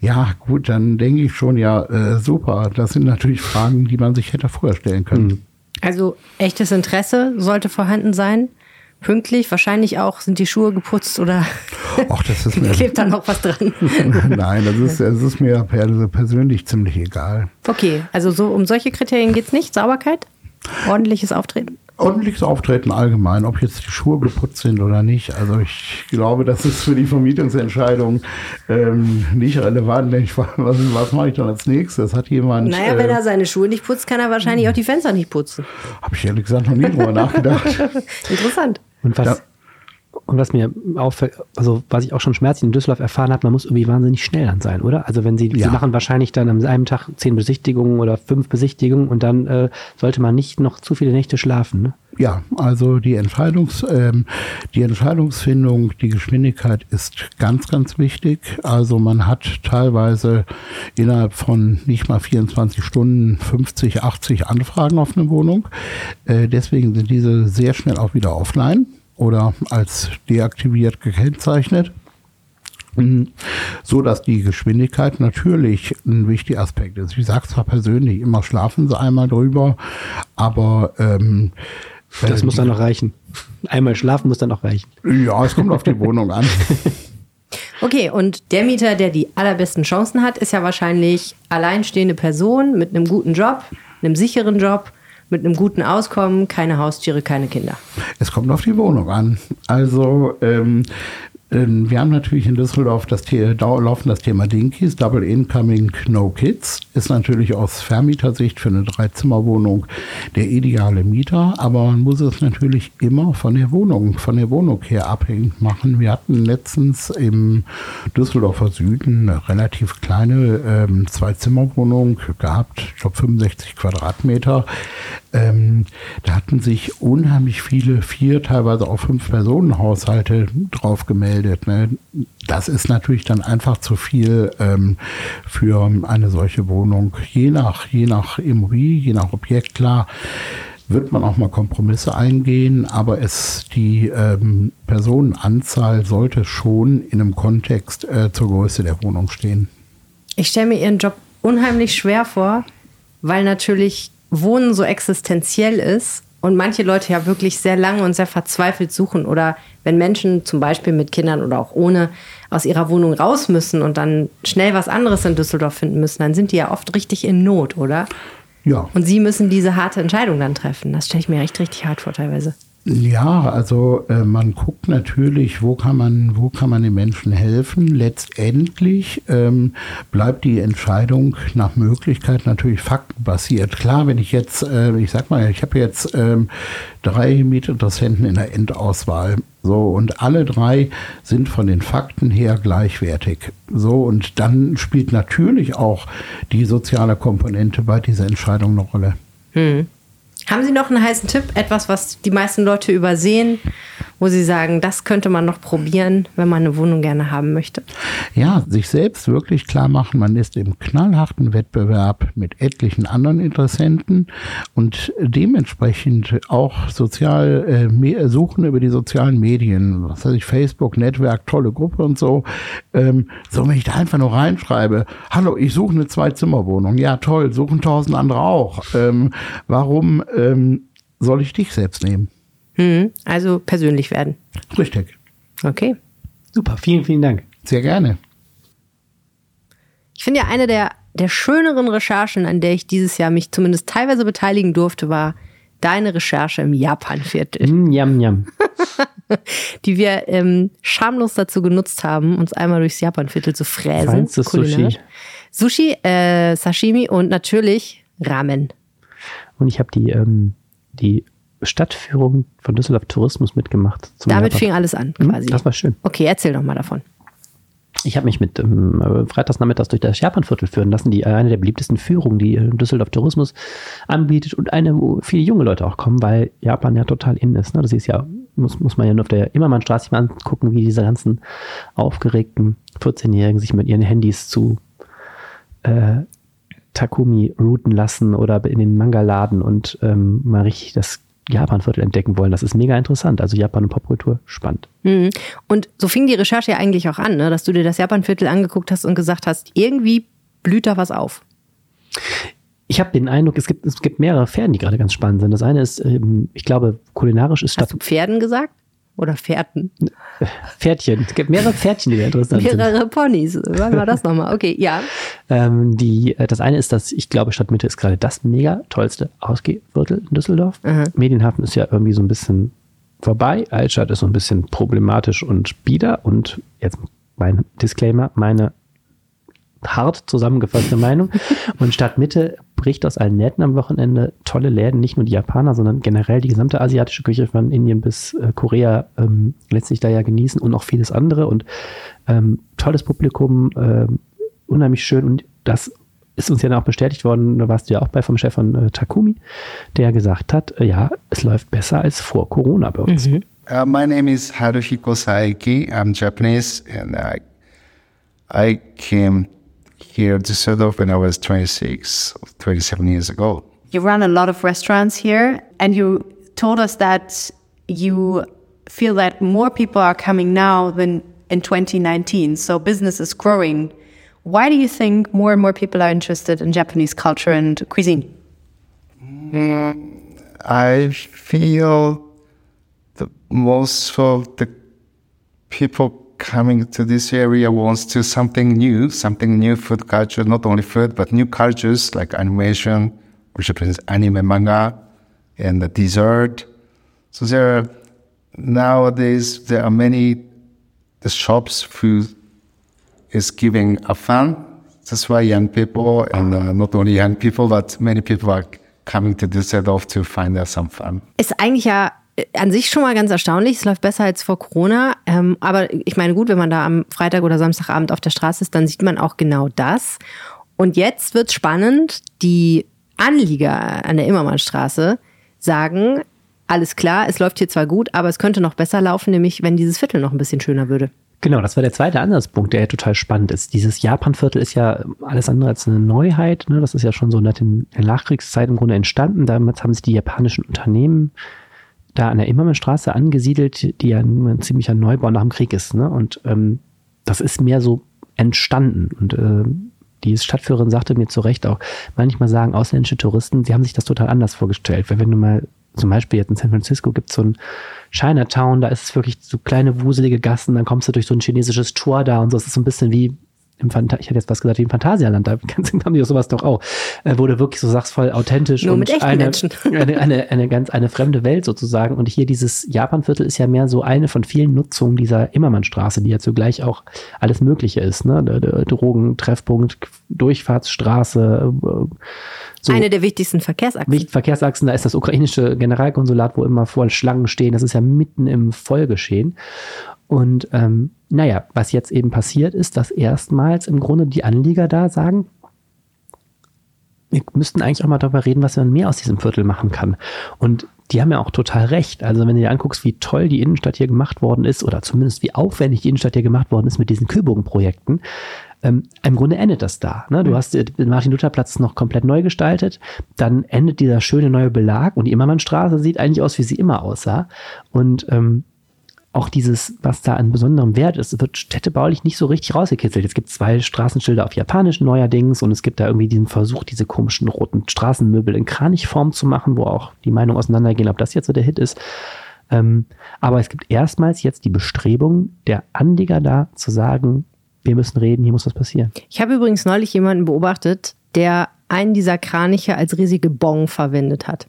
Ja, gut, dann denke ich schon, ja, äh, super. Das sind natürlich Fragen, die man sich hätte vorstellen können. Mhm.
Also echtes Interesse sollte vorhanden sein pünktlich. Wahrscheinlich auch sind die Schuhe geputzt oder
Ach, das ist mir,
klebt da noch was dran.
Nein, das ist, das ist mir persönlich ziemlich egal.
Okay, also so um solche Kriterien geht es nicht. Sauberkeit, ordentliches Auftreten
ordentliches Auftreten allgemein, ob jetzt die Schuhe geputzt sind oder nicht. Also ich glaube, das ist für die Vermietungsentscheidung ähm, nicht relevant. Ich, was, was mache ich dann als nächstes? Hat jemand.
Naja, äh, wenn er seine Schuhe nicht putzt, kann er wahrscheinlich auch die Fenster nicht putzen.
Habe ich ehrlich gesagt noch nie drüber nachgedacht.
Interessant.
Und was, ja. Und was mir auffällt, also was ich auch schon schmerzlich in Düsseldorf erfahren habe, man muss irgendwie wahnsinnig schnell dann sein, oder? Also wenn Sie, ja. Sie machen wahrscheinlich dann am einem Tag zehn Besichtigungen oder fünf Besichtigungen und dann äh, sollte man nicht noch zu viele Nächte schlafen, ne?
Ja, also die Entscheidungs, ähm, die Entscheidungsfindung, die Geschwindigkeit ist ganz, ganz wichtig. Also man hat teilweise innerhalb von nicht mal 24 Stunden 50, 80 Anfragen auf eine Wohnung. Äh, deswegen sind diese sehr schnell auch wieder offline oder als deaktiviert gekennzeichnet. Mhm. So dass die Geschwindigkeit natürlich ein wichtiger Aspekt ist. Ich sage zwar persönlich, immer schlafen sie einmal drüber, aber ähm,
das muss dann noch reichen. Einmal schlafen muss dann noch reichen.
Ja, es kommt auf die Wohnung an.
Okay, und der Mieter, der die allerbesten Chancen hat, ist ja wahrscheinlich alleinstehende Person mit einem guten Job, einem sicheren Job, mit einem guten Auskommen, keine Haustiere, keine Kinder.
Es kommt auf die Wohnung an. Also ähm, ähm, wir haben natürlich in Düsseldorf das laufen das Thema Dinkies, Double Incoming, No Kids. Ist natürlich aus Vermietersicht für eine Dreizimmerwohnung der ideale Mieter, aber man muss es natürlich immer von der Wohnung, von der Wohnung her abhängig machen. Wir hatten letztens im Düsseldorfer Süden eine relativ kleine ähm, Zwei-Zimmer-Wohnung gehabt, ich glaube 65 Quadratmeter. Ähm, da hatten sich unheimlich viele, vier, teilweise auch fünf Personen Haushalte drauf gemeldet. Ne? Das ist natürlich dann einfach zu viel ähm, für eine solche Wohnung. Je nach, je nach Immobilie, je nach Objekt, klar wird man auch mal Kompromisse eingehen, aber es die ähm, Personenanzahl sollte schon in einem Kontext äh, zur Größe der Wohnung stehen.
Ich stelle mir Ihren Job unheimlich schwer vor, weil natürlich Wohnen so existenziell ist und manche Leute ja wirklich sehr lange und sehr verzweifelt suchen oder wenn Menschen zum Beispiel mit Kindern oder auch ohne aus ihrer Wohnung raus müssen und dann schnell was anderes in Düsseldorf finden müssen, dann sind die ja oft richtig in Not, oder?
Ja.
Und sie müssen diese harte Entscheidung dann treffen. Das stelle ich mir echt richtig hart vor teilweise.
Ja, also äh, man guckt natürlich, wo kann man, wo kann man den Menschen helfen. Letztendlich ähm, bleibt die Entscheidung nach Möglichkeit natürlich faktenbasiert. Klar, wenn ich jetzt, äh, ich sag mal, ich habe jetzt ähm, drei Mietinteressenten in der Endauswahl. So, und alle drei sind von den Fakten her gleichwertig. So, und dann spielt natürlich auch die soziale Komponente bei dieser Entscheidung eine Rolle.
Hm. Haben Sie noch einen heißen Tipp? Etwas, was die meisten Leute übersehen, wo Sie sagen, das könnte man noch probieren, wenn man eine Wohnung gerne haben möchte?
Ja, sich selbst wirklich klar machen, man ist im knallharten Wettbewerb mit etlichen anderen Interessenten und dementsprechend auch sozial äh, suchen über die sozialen Medien, was weiß ich, Facebook, Netzwerk, tolle Gruppe und so. Ähm, so, wenn ich da einfach nur reinschreibe, hallo, ich suche eine Zwei-Zimmer-Wohnung. Ja, toll, suchen tausend andere auch. Ähm, warum ähm, soll ich dich selbst nehmen?
Hm, also persönlich werden.
Richtig.
Okay.
Super, vielen, vielen Dank.
Sehr gerne.
Ich finde ja eine der, der schöneren Recherchen, an der ich dieses Jahr mich zumindest teilweise beteiligen durfte, war deine Recherche im Japan-Viertel.
Mm, yum, yum.
die wir ähm, schamlos dazu genutzt haben, uns einmal durchs Japan-Viertel zu fräsen.
Feinstes Sushi.
Sushi, äh, Sashimi und natürlich Ramen.
Und ich habe die, ähm, die Stadtführung von Düsseldorf Tourismus mitgemacht.
Damit Japan. fing alles an, quasi.
Das war schön.
Okay, erzähl doch mal davon.
Ich habe mich mit ähm, Freitagsnachmittags durch das Japanviertel führen lassen, die eine der beliebtesten Führungen, die äh, Düsseldorf Tourismus anbietet und eine, wo viele junge Leute auch kommen, weil Japan ja total in ist. Ne? Das ist ja, muss, muss man ja nur auf der Immermannstraße mal angucken, wie diese ganzen aufgeregten 14-Jährigen sich mit ihren Handys zu äh, Takumi routen lassen oder in den Manga-Laden und ähm, mal richtig das Japanviertel entdecken wollen. Das ist mega interessant. Also Japan und Popkultur, spannend.
Mhm. Und so fing die Recherche ja eigentlich auch an, ne? dass du dir das Japanviertel angeguckt hast und gesagt hast, irgendwie blüht da was auf.
Ich habe den Eindruck, es gibt, es gibt mehrere Pferden, die gerade ganz spannend sind. Das eine ist, ähm, ich glaube, kulinarisch ist
Stadt. Hast du Pferden gesagt? Oder Pferden?
Pferdchen. Es gibt mehrere Pferdchen, die da interessant
mehrere
sind.
Mehrere Ponys. Wann war das nochmal? Okay, ja.
Ähm, die, äh, das eine ist, dass ich glaube, Stadtmitte ist gerade das mega tollste Ausgehviertel in Düsseldorf. Mhm. Medienhafen ist ja irgendwie so ein bisschen vorbei. Altstadt ist so ein bisschen problematisch und bieder. Und jetzt mein Disclaimer, meine hart zusammengefasste Meinung. Und Stadtmitte bricht aus allen Nähten am Wochenende. Tolle Läden, nicht nur die Japaner, sondern generell die gesamte asiatische Küche von Indien bis äh, Korea ähm, letztlich da ja genießen und auch vieles andere. Und ähm, tolles Publikum, äh, unheimlich schön. Und das ist uns ja auch bestätigt worden, da warst du ja auch bei vom Chef von äh, Takumi, der gesagt hat, äh, ja, es läuft besser als vor Corona bei uns. Mhm.
Uh, my name is Haruhiko Saeki. I'm Japanese and I, I came here to Düsseldorf when I was 26, 27 years ago.
You run a lot of restaurants here, and you told us that you feel that more people are coming now than in 2019. So business is growing. Why do you think more and more people are interested in Japanese culture and cuisine?
Mm, I feel that most of the people coming to this area wants to something new, something new food culture, not only food, but new cultures like animation, which is anime manga, and the dessert. So there are, nowadays, there are many, the shops food is giving a fun. That's why young people, and uh, not only young people, but many people are coming to this Düsseldorf to find uh, some fun.
Ist eigentlich ja an sich schon mal ganz erstaunlich. Es läuft besser als vor Corona. Ähm, aber ich meine, gut, wenn man da am Freitag oder Samstagabend auf der Straße ist, dann sieht man auch genau das. Und jetzt wird spannend. Die Anlieger an der Immermannstraße sagen, alles klar, es läuft hier zwar gut, aber es könnte noch besser laufen, nämlich wenn dieses Viertel noch ein bisschen schöner würde.
Genau, das war der zweite Ansatzpunkt, der ja total spannend ist. Dieses Japanviertel ist ja alles andere als eine Neuheit. Ne? Das ist ja schon so in der Nachkriegszeit im Grunde entstanden. Damals haben sich die japanischen Unternehmen da an der Immermannstraße angesiedelt, die ja ein ziemlicher Neubau nach dem Krieg ist. Ne? Und ähm, das ist mehr so entstanden. Und äh, die Stadtführerin sagte mir zu Recht auch, manchmal sagen ausländische Touristen, sie haben sich das total anders vorgestellt. Weil wenn du mal, zum Beispiel jetzt in San Francisco gibt es so ein Chinatown, da ist es wirklich so kleine wuselige Gassen, dann kommst du durch so ein chinesisches Tor da und so. Es ist so ein bisschen wie im Phanta ich hätte jetzt was gesagt, wie im Phantasialand, da haben die doch sowas doch auch, äh, du wirklich so sagst, voll authentisch
Nur
und eine,
Menschen.
eine, eine, eine ganz, eine fremde Welt sozusagen. Und hier dieses Japanviertel ist ja mehr so eine von vielen Nutzungen dieser Immermannstraße, die ja zugleich auch alles Mögliche ist, ne? Drogen, Treffpunkt, Durchfahrtsstraße, äh,
so eine der wichtigsten Verkehrsachsen.
Verkehrsachsen, da ist das ukrainische Generalkonsulat, wo immer voll Schlangen stehen. Das ist ja mitten im Vollgeschehen. Und ähm, naja, was jetzt eben passiert ist, dass erstmals im Grunde die Anlieger da sagen, wir müssten eigentlich auch mal darüber reden, was man mehr aus diesem Viertel machen kann. Und die haben ja auch total recht. Also wenn du dir anguckst, wie toll die Innenstadt hier gemacht worden ist, oder zumindest wie aufwendig die Innenstadt hier gemacht worden ist mit diesen Kühlbogenprojekten, ähm, im Grunde endet das da. Ne? Du mhm. hast den Martin-Luther-Platz noch komplett neu gestaltet, dann endet dieser schöne neue Belag und die Immermannstraße sieht eigentlich aus, wie sie immer aussah. Und ähm, auch dieses, was da an besonderem Wert ist, wird städtebaulich nicht so richtig rausgekitzelt. Es gibt zwei Straßenschilder auf Japanisch neuerdings und es gibt da irgendwie diesen Versuch, diese komischen roten Straßenmöbel in Kranichform zu machen, wo auch die Meinungen auseinandergehen, ob das jetzt so der Hit ist. Ähm, aber es gibt erstmals jetzt die Bestrebung der Anlieger da zu sagen, wir müssen reden, hier muss was passieren.
Ich habe übrigens neulich jemanden beobachtet, der einen dieser Kraniche als riesige Bong verwendet hat.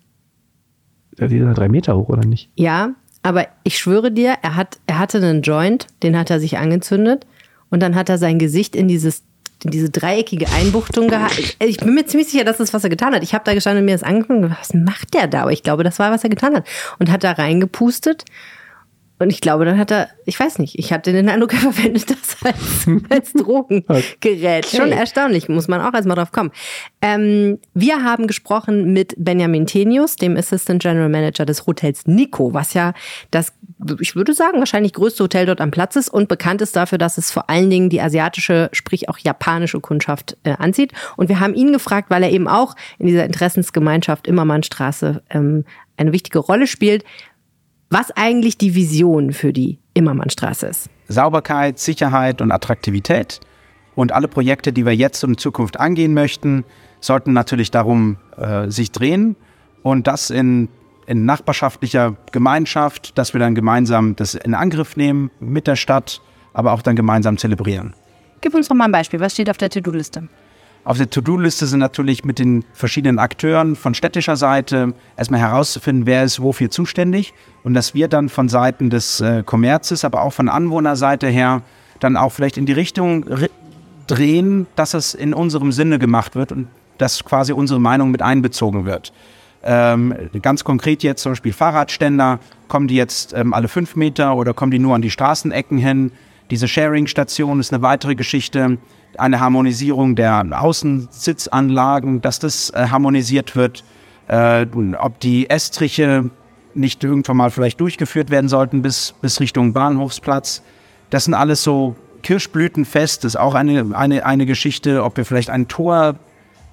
Ja, die ist drei Meter hoch, oder nicht?
Ja, aber ich schwöre dir, er, hat, er hatte einen Joint, den hat er sich angezündet und dann hat er sein Gesicht in dieses in diese dreieckige Einbuchtung gehalten. Ich bin mir ziemlich sicher, dass das, was er getan hat. Ich habe da gestanden und mir das angeguckt. Was macht der da? Aber ich glaube, das war, was er getan hat. Und hat da reingepustet und ich glaube, dann hat er, ich weiß nicht, ich hatte den Eindruck, er verwendet das als, als Drogengerät. Okay. Schon erstaunlich, muss man auch erstmal drauf kommen. Ähm, wir haben gesprochen mit Benjamin Tenius, dem Assistant General Manager des Hotels Nico, was ja das, ich würde sagen, wahrscheinlich größte Hotel dort am Platz ist und bekannt ist dafür, dass es vor allen Dingen die asiatische, sprich auch japanische Kundschaft äh, anzieht. Und wir haben ihn gefragt, weil er eben auch in dieser Interessensgemeinschaft Immermannstraße ähm, eine wichtige Rolle spielt, was eigentlich die Vision für die Immermannstraße ist.
Sauberkeit, Sicherheit und Attraktivität. Und alle Projekte, die wir jetzt und in Zukunft angehen möchten, sollten natürlich darum äh, sich drehen. Und das in, in nachbarschaftlicher Gemeinschaft, dass wir dann gemeinsam das in Angriff nehmen mit der Stadt, aber auch dann gemeinsam zelebrieren.
Gib uns doch mal ein Beispiel. Was steht auf der To-Do-Liste?
Auf der To-Do-Liste sind natürlich mit den verschiedenen Akteuren von städtischer Seite erstmal herauszufinden, wer ist wofür zuständig und dass wir dann von Seiten des äh, Kommerzes, aber auch von Anwohnerseite her dann auch vielleicht in die Richtung drehen, dass es in unserem Sinne gemacht wird und dass quasi unsere Meinung mit einbezogen wird. Ähm, ganz konkret jetzt zum Beispiel Fahrradständer, kommen die jetzt ähm, alle fünf Meter oder kommen die nur an die Straßenecken hin? Diese Sharing-Station ist eine weitere Geschichte eine Harmonisierung der Außensitzanlagen, dass das äh, harmonisiert wird, äh, ob die Estriche nicht irgendwann mal vielleicht durchgeführt werden sollten bis, bis Richtung Bahnhofsplatz. Das sind alles so Kirschblütenfest, das ist auch eine, eine, eine Geschichte, ob wir vielleicht ein Tor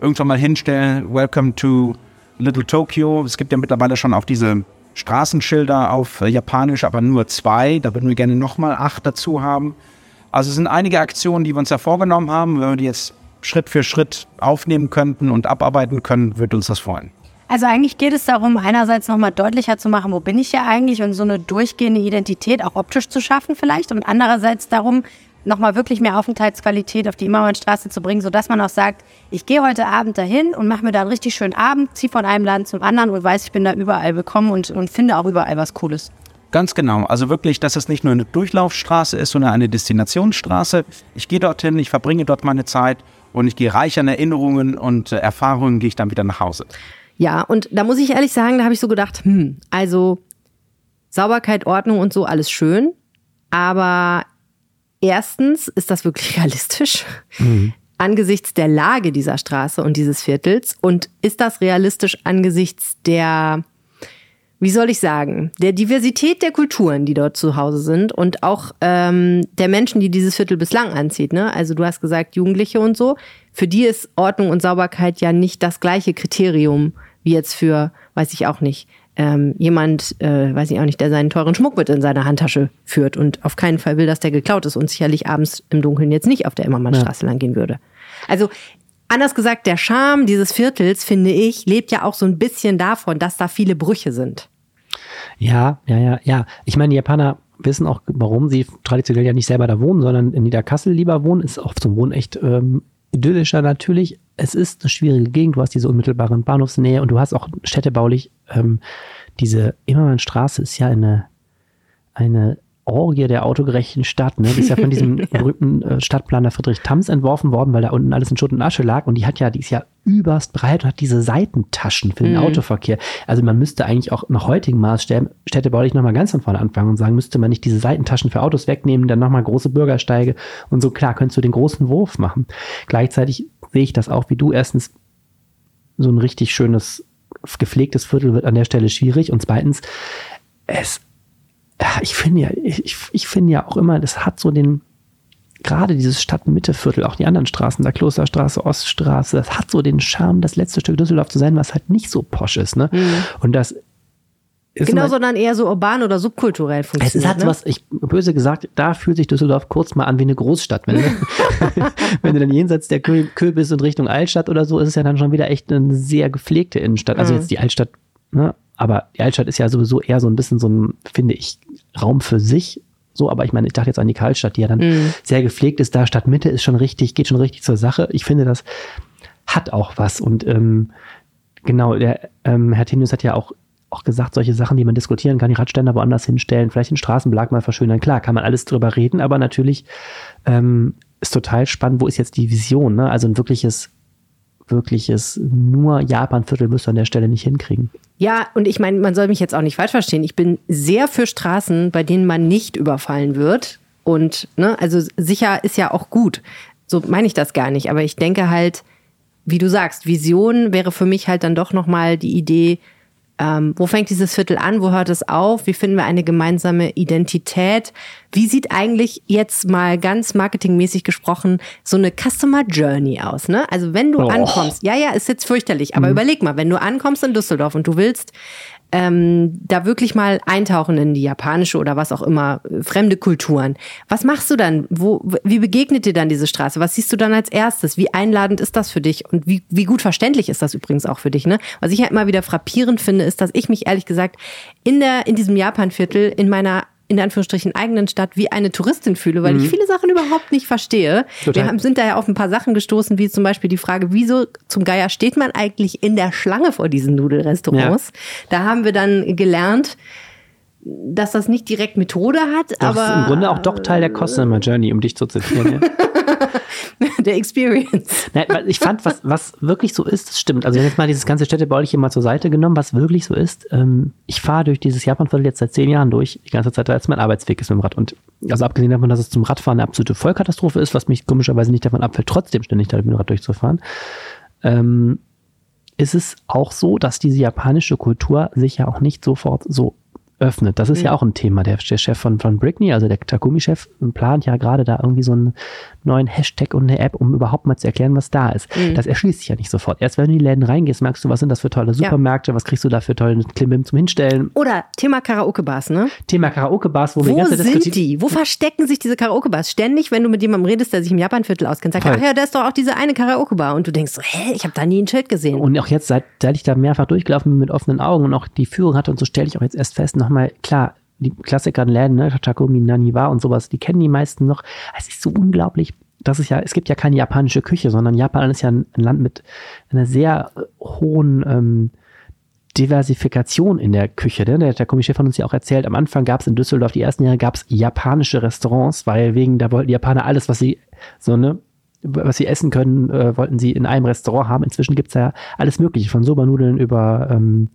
irgendwann mal hinstellen, Welcome to Little Tokyo. Es gibt ja mittlerweile schon auch diese Straßenschilder auf Japanisch, aber nur zwei. Da würden wir gerne nochmal acht dazu haben. Also es sind einige Aktionen, die wir uns ja vorgenommen haben. Wenn wir die jetzt Schritt für Schritt aufnehmen könnten und abarbeiten können, würde uns das freuen.
Also eigentlich geht es darum, einerseits nochmal deutlicher zu machen, wo bin ich ja eigentlich und so eine durchgehende Identität auch optisch zu schaffen vielleicht und andererseits darum, nochmal wirklich mehr Aufenthaltsqualität auf die Immermannstraße zu bringen, sodass man auch sagt, ich gehe heute Abend dahin und mache mir da einen richtig schönen Abend, ziehe von einem Laden zum anderen und weiß, ich bin da überall willkommen und, und finde auch überall was Cooles.
Ganz genau. Also wirklich, dass es nicht nur eine Durchlaufstraße ist, sondern eine Destinationsstraße. Ich gehe dorthin, ich verbringe dort meine Zeit und ich gehe reich an Erinnerungen und äh, Erfahrungen, gehe ich dann wieder nach Hause.
Ja, und da muss ich ehrlich sagen, da habe ich so gedacht, hm, also Sauberkeit, Ordnung und so, alles schön. Aber erstens, ist das wirklich realistisch? Mhm. Angesichts der Lage dieser Straße und dieses Viertels? Und ist das realistisch angesichts der wie soll ich sagen, der Diversität der Kulturen, die dort zu Hause sind und auch ähm, der Menschen, die dieses Viertel bislang anzieht. Ne? Also du hast gesagt, Jugendliche und so. Für die ist Ordnung und Sauberkeit ja nicht das gleiche Kriterium wie jetzt für, weiß ich auch nicht, ähm, jemand, äh, weiß ich auch nicht, der seinen teuren Schmuck mit in seiner Handtasche führt und auf keinen Fall will, dass der geklaut ist und sicherlich abends im Dunkeln jetzt nicht auf der Immermannstraße ja. lang gehen würde. Also Anders gesagt, der Charme dieses Viertels, finde ich, lebt ja auch so ein bisschen davon, dass da viele Brüche sind.
Ja, ja, ja, ja. Ich meine, die Japaner wissen auch, warum sie traditionell ja nicht selber da wohnen, sondern in Niederkassel lieber wohnen. Ist auch zum Wohnen echt ähm, idyllischer natürlich. Es ist eine schwierige Gegend. Du hast diese unmittelbare Bahnhofsnähe und du hast auch städtebaulich ähm, diese Immermannstraße ist ja eine, eine Orgie der autogerechten Stadt. Ne? Die ist ja von diesem berühmten äh, Stadtplaner Friedrich Thams entworfen worden, weil da unten alles in Schutt und Asche lag. Und die hat ja, die ist ja überst breit und hat diese Seitentaschen für den mhm. Autoverkehr. Also man müsste eigentlich auch nach heutigen Maßstäben städtebaulich nochmal ganz von vorne anfangen und sagen, müsste man nicht diese Seitentaschen für Autos wegnehmen, dann nochmal große Bürgersteige und so. Klar, könntest du den großen Wurf machen. Gleichzeitig sehe ich das auch wie du. Erstens so ein richtig schönes, gepflegtes Viertel wird an der Stelle schwierig. Und zweitens, es, ich finde ja, ich, ich finde ja auch immer, das hat so den, gerade dieses Stadtmitteviertel, auch die anderen Straßen, der Klosterstraße, Oststraße, das hat so den Charme, das letzte Stück Düsseldorf zu sein, was halt nicht so posch ist. Ne? Mhm. Und das
ist genau, sondern eher so urban oder subkulturell
funktioniert. Es hat ne? was, ich böse gesagt, da fühlt sich Düsseldorf kurz mal an wie eine Großstadt. Wenn, wenn du dann jenseits der Kö, Kö bist und Richtung Altstadt oder so, ist es ja dann schon wieder echt eine sehr gepflegte Innenstadt. Also mhm. jetzt die Altstadt, ne? aber die Altstadt ist ja sowieso eher so ein bisschen so ein, finde ich, Raum für sich. So, aber ich meine, ich dachte jetzt an die Karlstadt, die ja dann mhm. sehr gepflegt ist. Da Stadtmitte ist schon richtig, geht schon richtig zur Sache. Ich finde, das hat auch was. Und ähm, genau, der ähm, Herr Tinius hat ja auch auch gesagt, solche Sachen, die man diskutieren kann, die Radständer woanders hinstellen, vielleicht den Straßenbelag mal verschönern. Klar, kann man alles drüber reden, aber natürlich ähm, ist total spannend, wo ist jetzt die Vision? Ne? Also ein wirkliches, wirkliches nur Japan-Viertel müsst ihr an der Stelle nicht hinkriegen.
Ja, und ich meine, man soll mich jetzt auch nicht falsch verstehen. Ich bin sehr für Straßen, bei denen man nicht überfallen wird. Und, ne, also sicher ist ja auch gut. So meine ich das gar nicht. Aber ich denke halt, wie du sagst, Vision wäre für mich halt dann doch nochmal die Idee, ähm, wo fängt dieses Viertel an? Wo hört es auf? Wie finden wir eine gemeinsame Identität? Wie sieht eigentlich jetzt mal ganz marketingmäßig gesprochen so eine Customer Journey aus? Ne? Also wenn du oh. ankommst, ja, ja, ist jetzt fürchterlich, aber mhm. überleg mal, wenn du ankommst in Düsseldorf und du willst ähm, da wirklich mal eintauchen in die japanische oder was auch immer, äh, fremde Kulturen. Was machst du dann? Wo, wie begegnet dir dann diese Straße? Was siehst du dann als erstes? Wie einladend ist das für dich? Und wie, wie gut verständlich ist das übrigens auch für dich? Ne? Was ich ja immer wieder frappierend finde, ist, dass ich mich ehrlich gesagt in, der, in diesem Japanviertel in meiner in Anführungsstrichen eigenen Stadt wie eine Touristin fühle, weil mhm. ich viele Sachen überhaupt nicht verstehe. Total. Wir haben, sind da ja auf ein paar Sachen gestoßen, wie zum Beispiel die Frage, wieso zum Geier steht man eigentlich in der Schlange vor diesen Nudelrestaurants? Ja. Da haben wir dann gelernt, dass das nicht direkt Methode hat,
das
aber.
ist im Grunde auch doch Teil der Customer Journey, um dich zu zitieren. Ja.
der Experience.
Nein, ich fand, was, was wirklich so ist, das stimmt. Also jetzt mal dieses ganze Städtebauliche mal zur Seite genommen, was wirklich so ist. Ähm, ich fahre durch dieses Japanviertel jetzt seit zehn Jahren durch, die ganze Zeit, als mein Arbeitsweg ist mit dem Rad. Und also abgesehen davon, dass es zum Radfahren eine absolute Vollkatastrophe ist, was mich komischerweise nicht davon abfällt, trotzdem ständig da mit dem Rad durchzufahren, ähm, ist es auch so, dass diese japanische Kultur sich ja auch nicht sofort so öffnet. Das ist mhm. ja auch ein Thema. Der, der Chef von, von Brickney, also der Takumi-Chef, plant ja gerade da irgendwie so einen neuen Hashtag und eine App, um überhaupt mal zu erklären, was da ist. Mhm. Das erschließt sich ja nicht sofort. Erst wenn du in die Läden reingehst, merkst du, was sind das für tolle Supermärkte, ja. was kriegst du da für tollen Klimbim zum Hinstellen.
Oder Thema Karaoke-Bars, ne?
Thema Karaoke-Bars,
wo, wo wir ganze sind die? Wo verstecken sich diese Karaoke-Bars? Ständig, wenn du mit jemandem redest, der sich im Japan-Viertel auskennt, sagt, Voll. ach ja, da ist doch auch diese eine Karaoke-Bar. Und du denkst so, hä, ich habe da nie ein Schild gesehen.
Und auch jetzt, seit, seit ich da mehrfach durchgelaufen bin mit offenen Augen und auch die Führung hatte und so, stelle ich auch jetzt erst fest, nochmal, klar, die Klassiker Läden, ne, Takumi Naniwa und sowas, die kennen die meisten noch. Es ist so unglaublich. Das ist ja, es gibt ja keine japanische Küche, sondern Japan ist ja ein, ein Land mit einer sehr äh, hohen ähm, Diversifikation in der Küche. Ne? Der Takumi-Chef hat uns ja auch erzählt, am Anfang gab es in Düsseldorf, die ersten Jahre gab es japanische Restaurants, weil wegen, da wollten die Japaner alles, was sie so, ne, was sie essen können, äh, wollten sie in einem Restaurant haben. Inzwischen gibt's ja alles Mögliche, von Sobernudeln über ähm,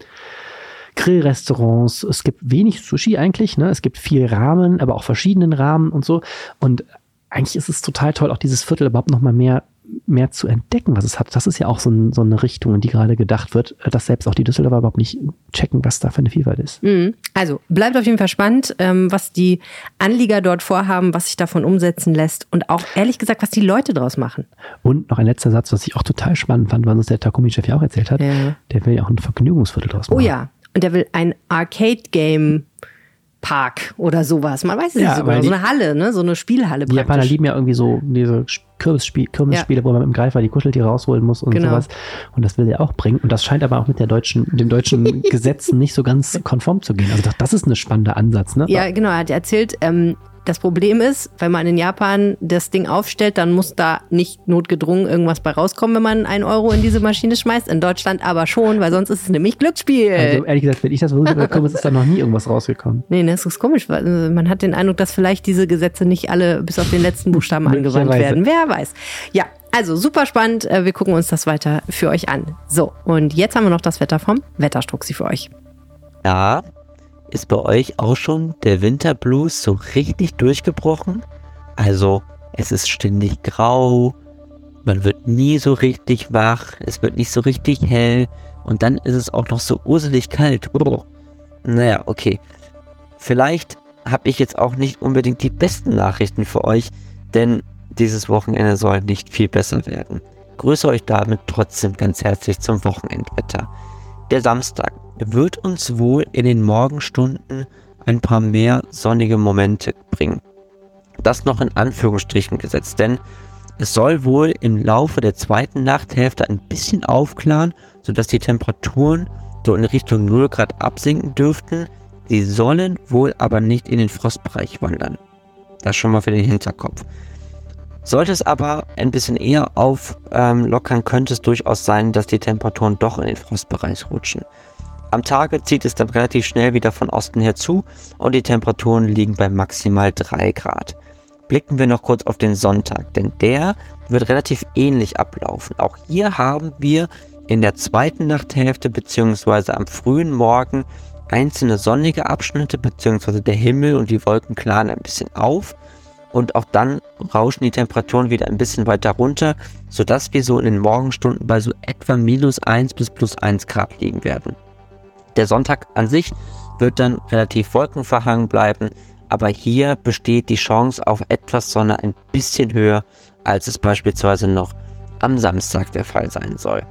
Grillrestaurants. Es gibt wenig Sushi eigentlich. Ne? Es gibt viel Rahmen, aber auch verschiedenen Rahmen und so. Und eigentlich ist es total toll, auch dieses Viertel überhaupt noch mal mehr mehr zu entdecken, was es hat. Das ist ja auch so, ein, so eine Richtung, in die gerade gedacht wird, dass selbst auch die Düsseldorfer überhaupt nicht checken, was da für eine Vielfalt ist.
Mhm. Also bleibt auf jeden Fall spannend, ähm, was die Anlieger dort vorhaben, was sich davon umsetzen lässt und auch ehrlich gesagt, was die Leute daraus machen.
Und noch ein letzter Satz, was ich auch total spannend fand, was uns der Takumi-Chef ja auch erzählt hat. Ja. Der will ja auch ein Vergnügungsviertel draus
machen. Oh ja, und der will ein Arcade-Game Park oder sowas. Man weiß es ja, nicht so genau. So eine Halle, ne? So eine Spielhalle.
Die Japaner lieben ja irgendwie so diese Kürbisspiel, Kürbisspiele, ja. wo man mit dem Greifer die Kuscheltiere rausholen muss und genau. sowas. Und das will er auch bringen. Und das scheint aber auch mit der deutschen, den deutschen Gesetzen nicht so ganz konform zu gehen. Also das ist ein spannender Ansatz, ne?
Ja, genau. Er hat erzählt, ähm, das Problem ist, wenn man in Japan das Ding aufstellt, dann muss da nicht notgedrungen irgendwas bei rauskommen, wenn man einen Euro in diese Maschine schmeißt. In Deutschland aber schon, weil sonst ist es nämlich Glücksspiel.
Also ehrlich gesagt, wenn ich das bekomme, ist da noch nie irgendwas rausgekommen.
Nee, das ist komisch. Weil äh, man hat den Eindruck, dass vielleicht diese Gesetze nicht alle bis auf den letzten Buchstaben angewandt werden. Wer weiß. Ja, also super spannend. Äh, wir gucken uns das weiter für euch an. So, und jetzt haben wir noch das Wetter vom Wetterstruxi für euch.
Ja, ist bei euch auch schon der Winterblues so richtig durchgebrochen? Also, es ist ständig grau, man wird nie so richtig wach, es wird nicht so richtig hell und dann ist es auch noch so uselig kalt. Brr. Naja, okay. Vielleicht habe ich jetzt auch nicht unbedingt die besten Nachrichten für euch, denn dieses Wochenende soll nicht viel besser werden. Grüße euch damit trotzdem ganz herzlich zum Wochenendwetter. Der Samstag wird uns wohl in den Morgenstunden ein paar mehr sonnige Momente bringen. Das noch in Anführungsstrichen gesetzt, denn es soll wohl im Laufe der zweiten Nachthälfte ein bisschen aufklaren, sodass die Temperaturen so in Richtung 0 Grad absinken dürften. Sie sollen wohl aber nicht in den Frostbereich wandern. Das schon mal für den Hinterkopf. Sollte es aber ein bisschen eher auflockern, ähm, könnte es durchaus sein, dass die Temperaturen doch in den Frostbereich rutschen. Am Tage zieht es dann relativ schnell wieder von Osten her zu und die Temperaturen liegen bei maximal 3 Grad. Blicken wir noch kurz auf den Sonntag, denn der wird relativ ähnlich ablaufen. Auch hier haben wir in der zweiten Nachthälfte bzw. am frühen Morgen einzelne sonnige Abschnitte bzw. der Himmel und die Wolken klaren ein bisschen auf und auch dann rauschen die Temperaturen wieder ein bisschen weiter runter, sodass wir so in den Morgenstunden bei so etwa minus 1 bis plus 1 Grad liegen werden. Der Sonntag an sich wird dann relativ wolkenverhangen bleiben, aber hier besteht die Chance auf etwas Sonne ein bisschen höher, als es beispielsweise noch am Samstag der Fall sein soll.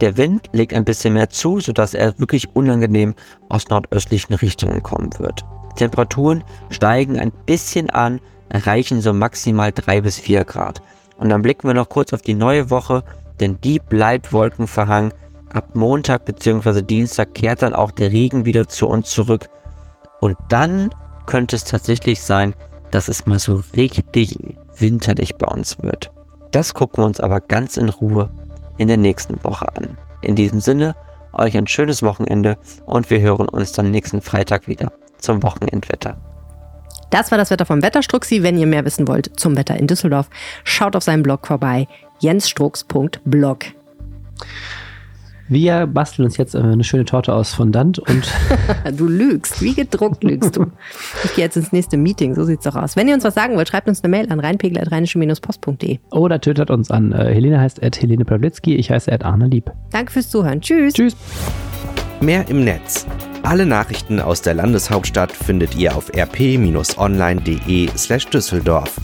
Der Wind legt ein bisschen mehr zu, sodass er wirklich unangenehm aus nordöstlichen Richtungen kommen wird. Temperaturen steigen ein bisschen an, erreichen so maximal 3 bis 4 Grad. Und dann blicken wir noch kurz auf die neue Woche, denn die bleibt wolkenverhangen. Ab Montag bzw. Dienstag kehrt dann auch der Regen wieder zu uns zurück. Und dann könnte es tatsächlich sein, dass es mal so richtig winterlich bei uns wird. Das gucken wir uns aber ganz in Ruhe in der nächsten Woche an. In diesem Sinne, euch ein schönes Wochenende und wir hören uns dann nächsten Freitag wieder zum Wochenendwetter.
Das war das Wetter vom Wetterstruxi. Wenn ihr mehr wissen wollt zum Wetter in Düsseldorf, schaut auf seinem Blog vorbei, jensstrux.blog.
Wir basteln uns jetzt äh, eine schöne Torte aus Fondant und.
du lügst, wie gedruckt lügst du. Ich gehe jetzt ins nächste Meeting, so sieht's doch aus. Wenn ihr uns was sagen wollt, schreibt uns eine Mail an reinpegel.rheinische-post.de.
Oder tötet uns an. Äh, Helene heißt at Helene Pawlitzki, ich heiße at Arne Lieb.
Danke fürs Zuhören. Tschüss.
Tschüss.
Mehr im Netz. Alle Nachrichten aus der Landeshauptstadt findet ihr auf rp-online.de slash Düsseldorf.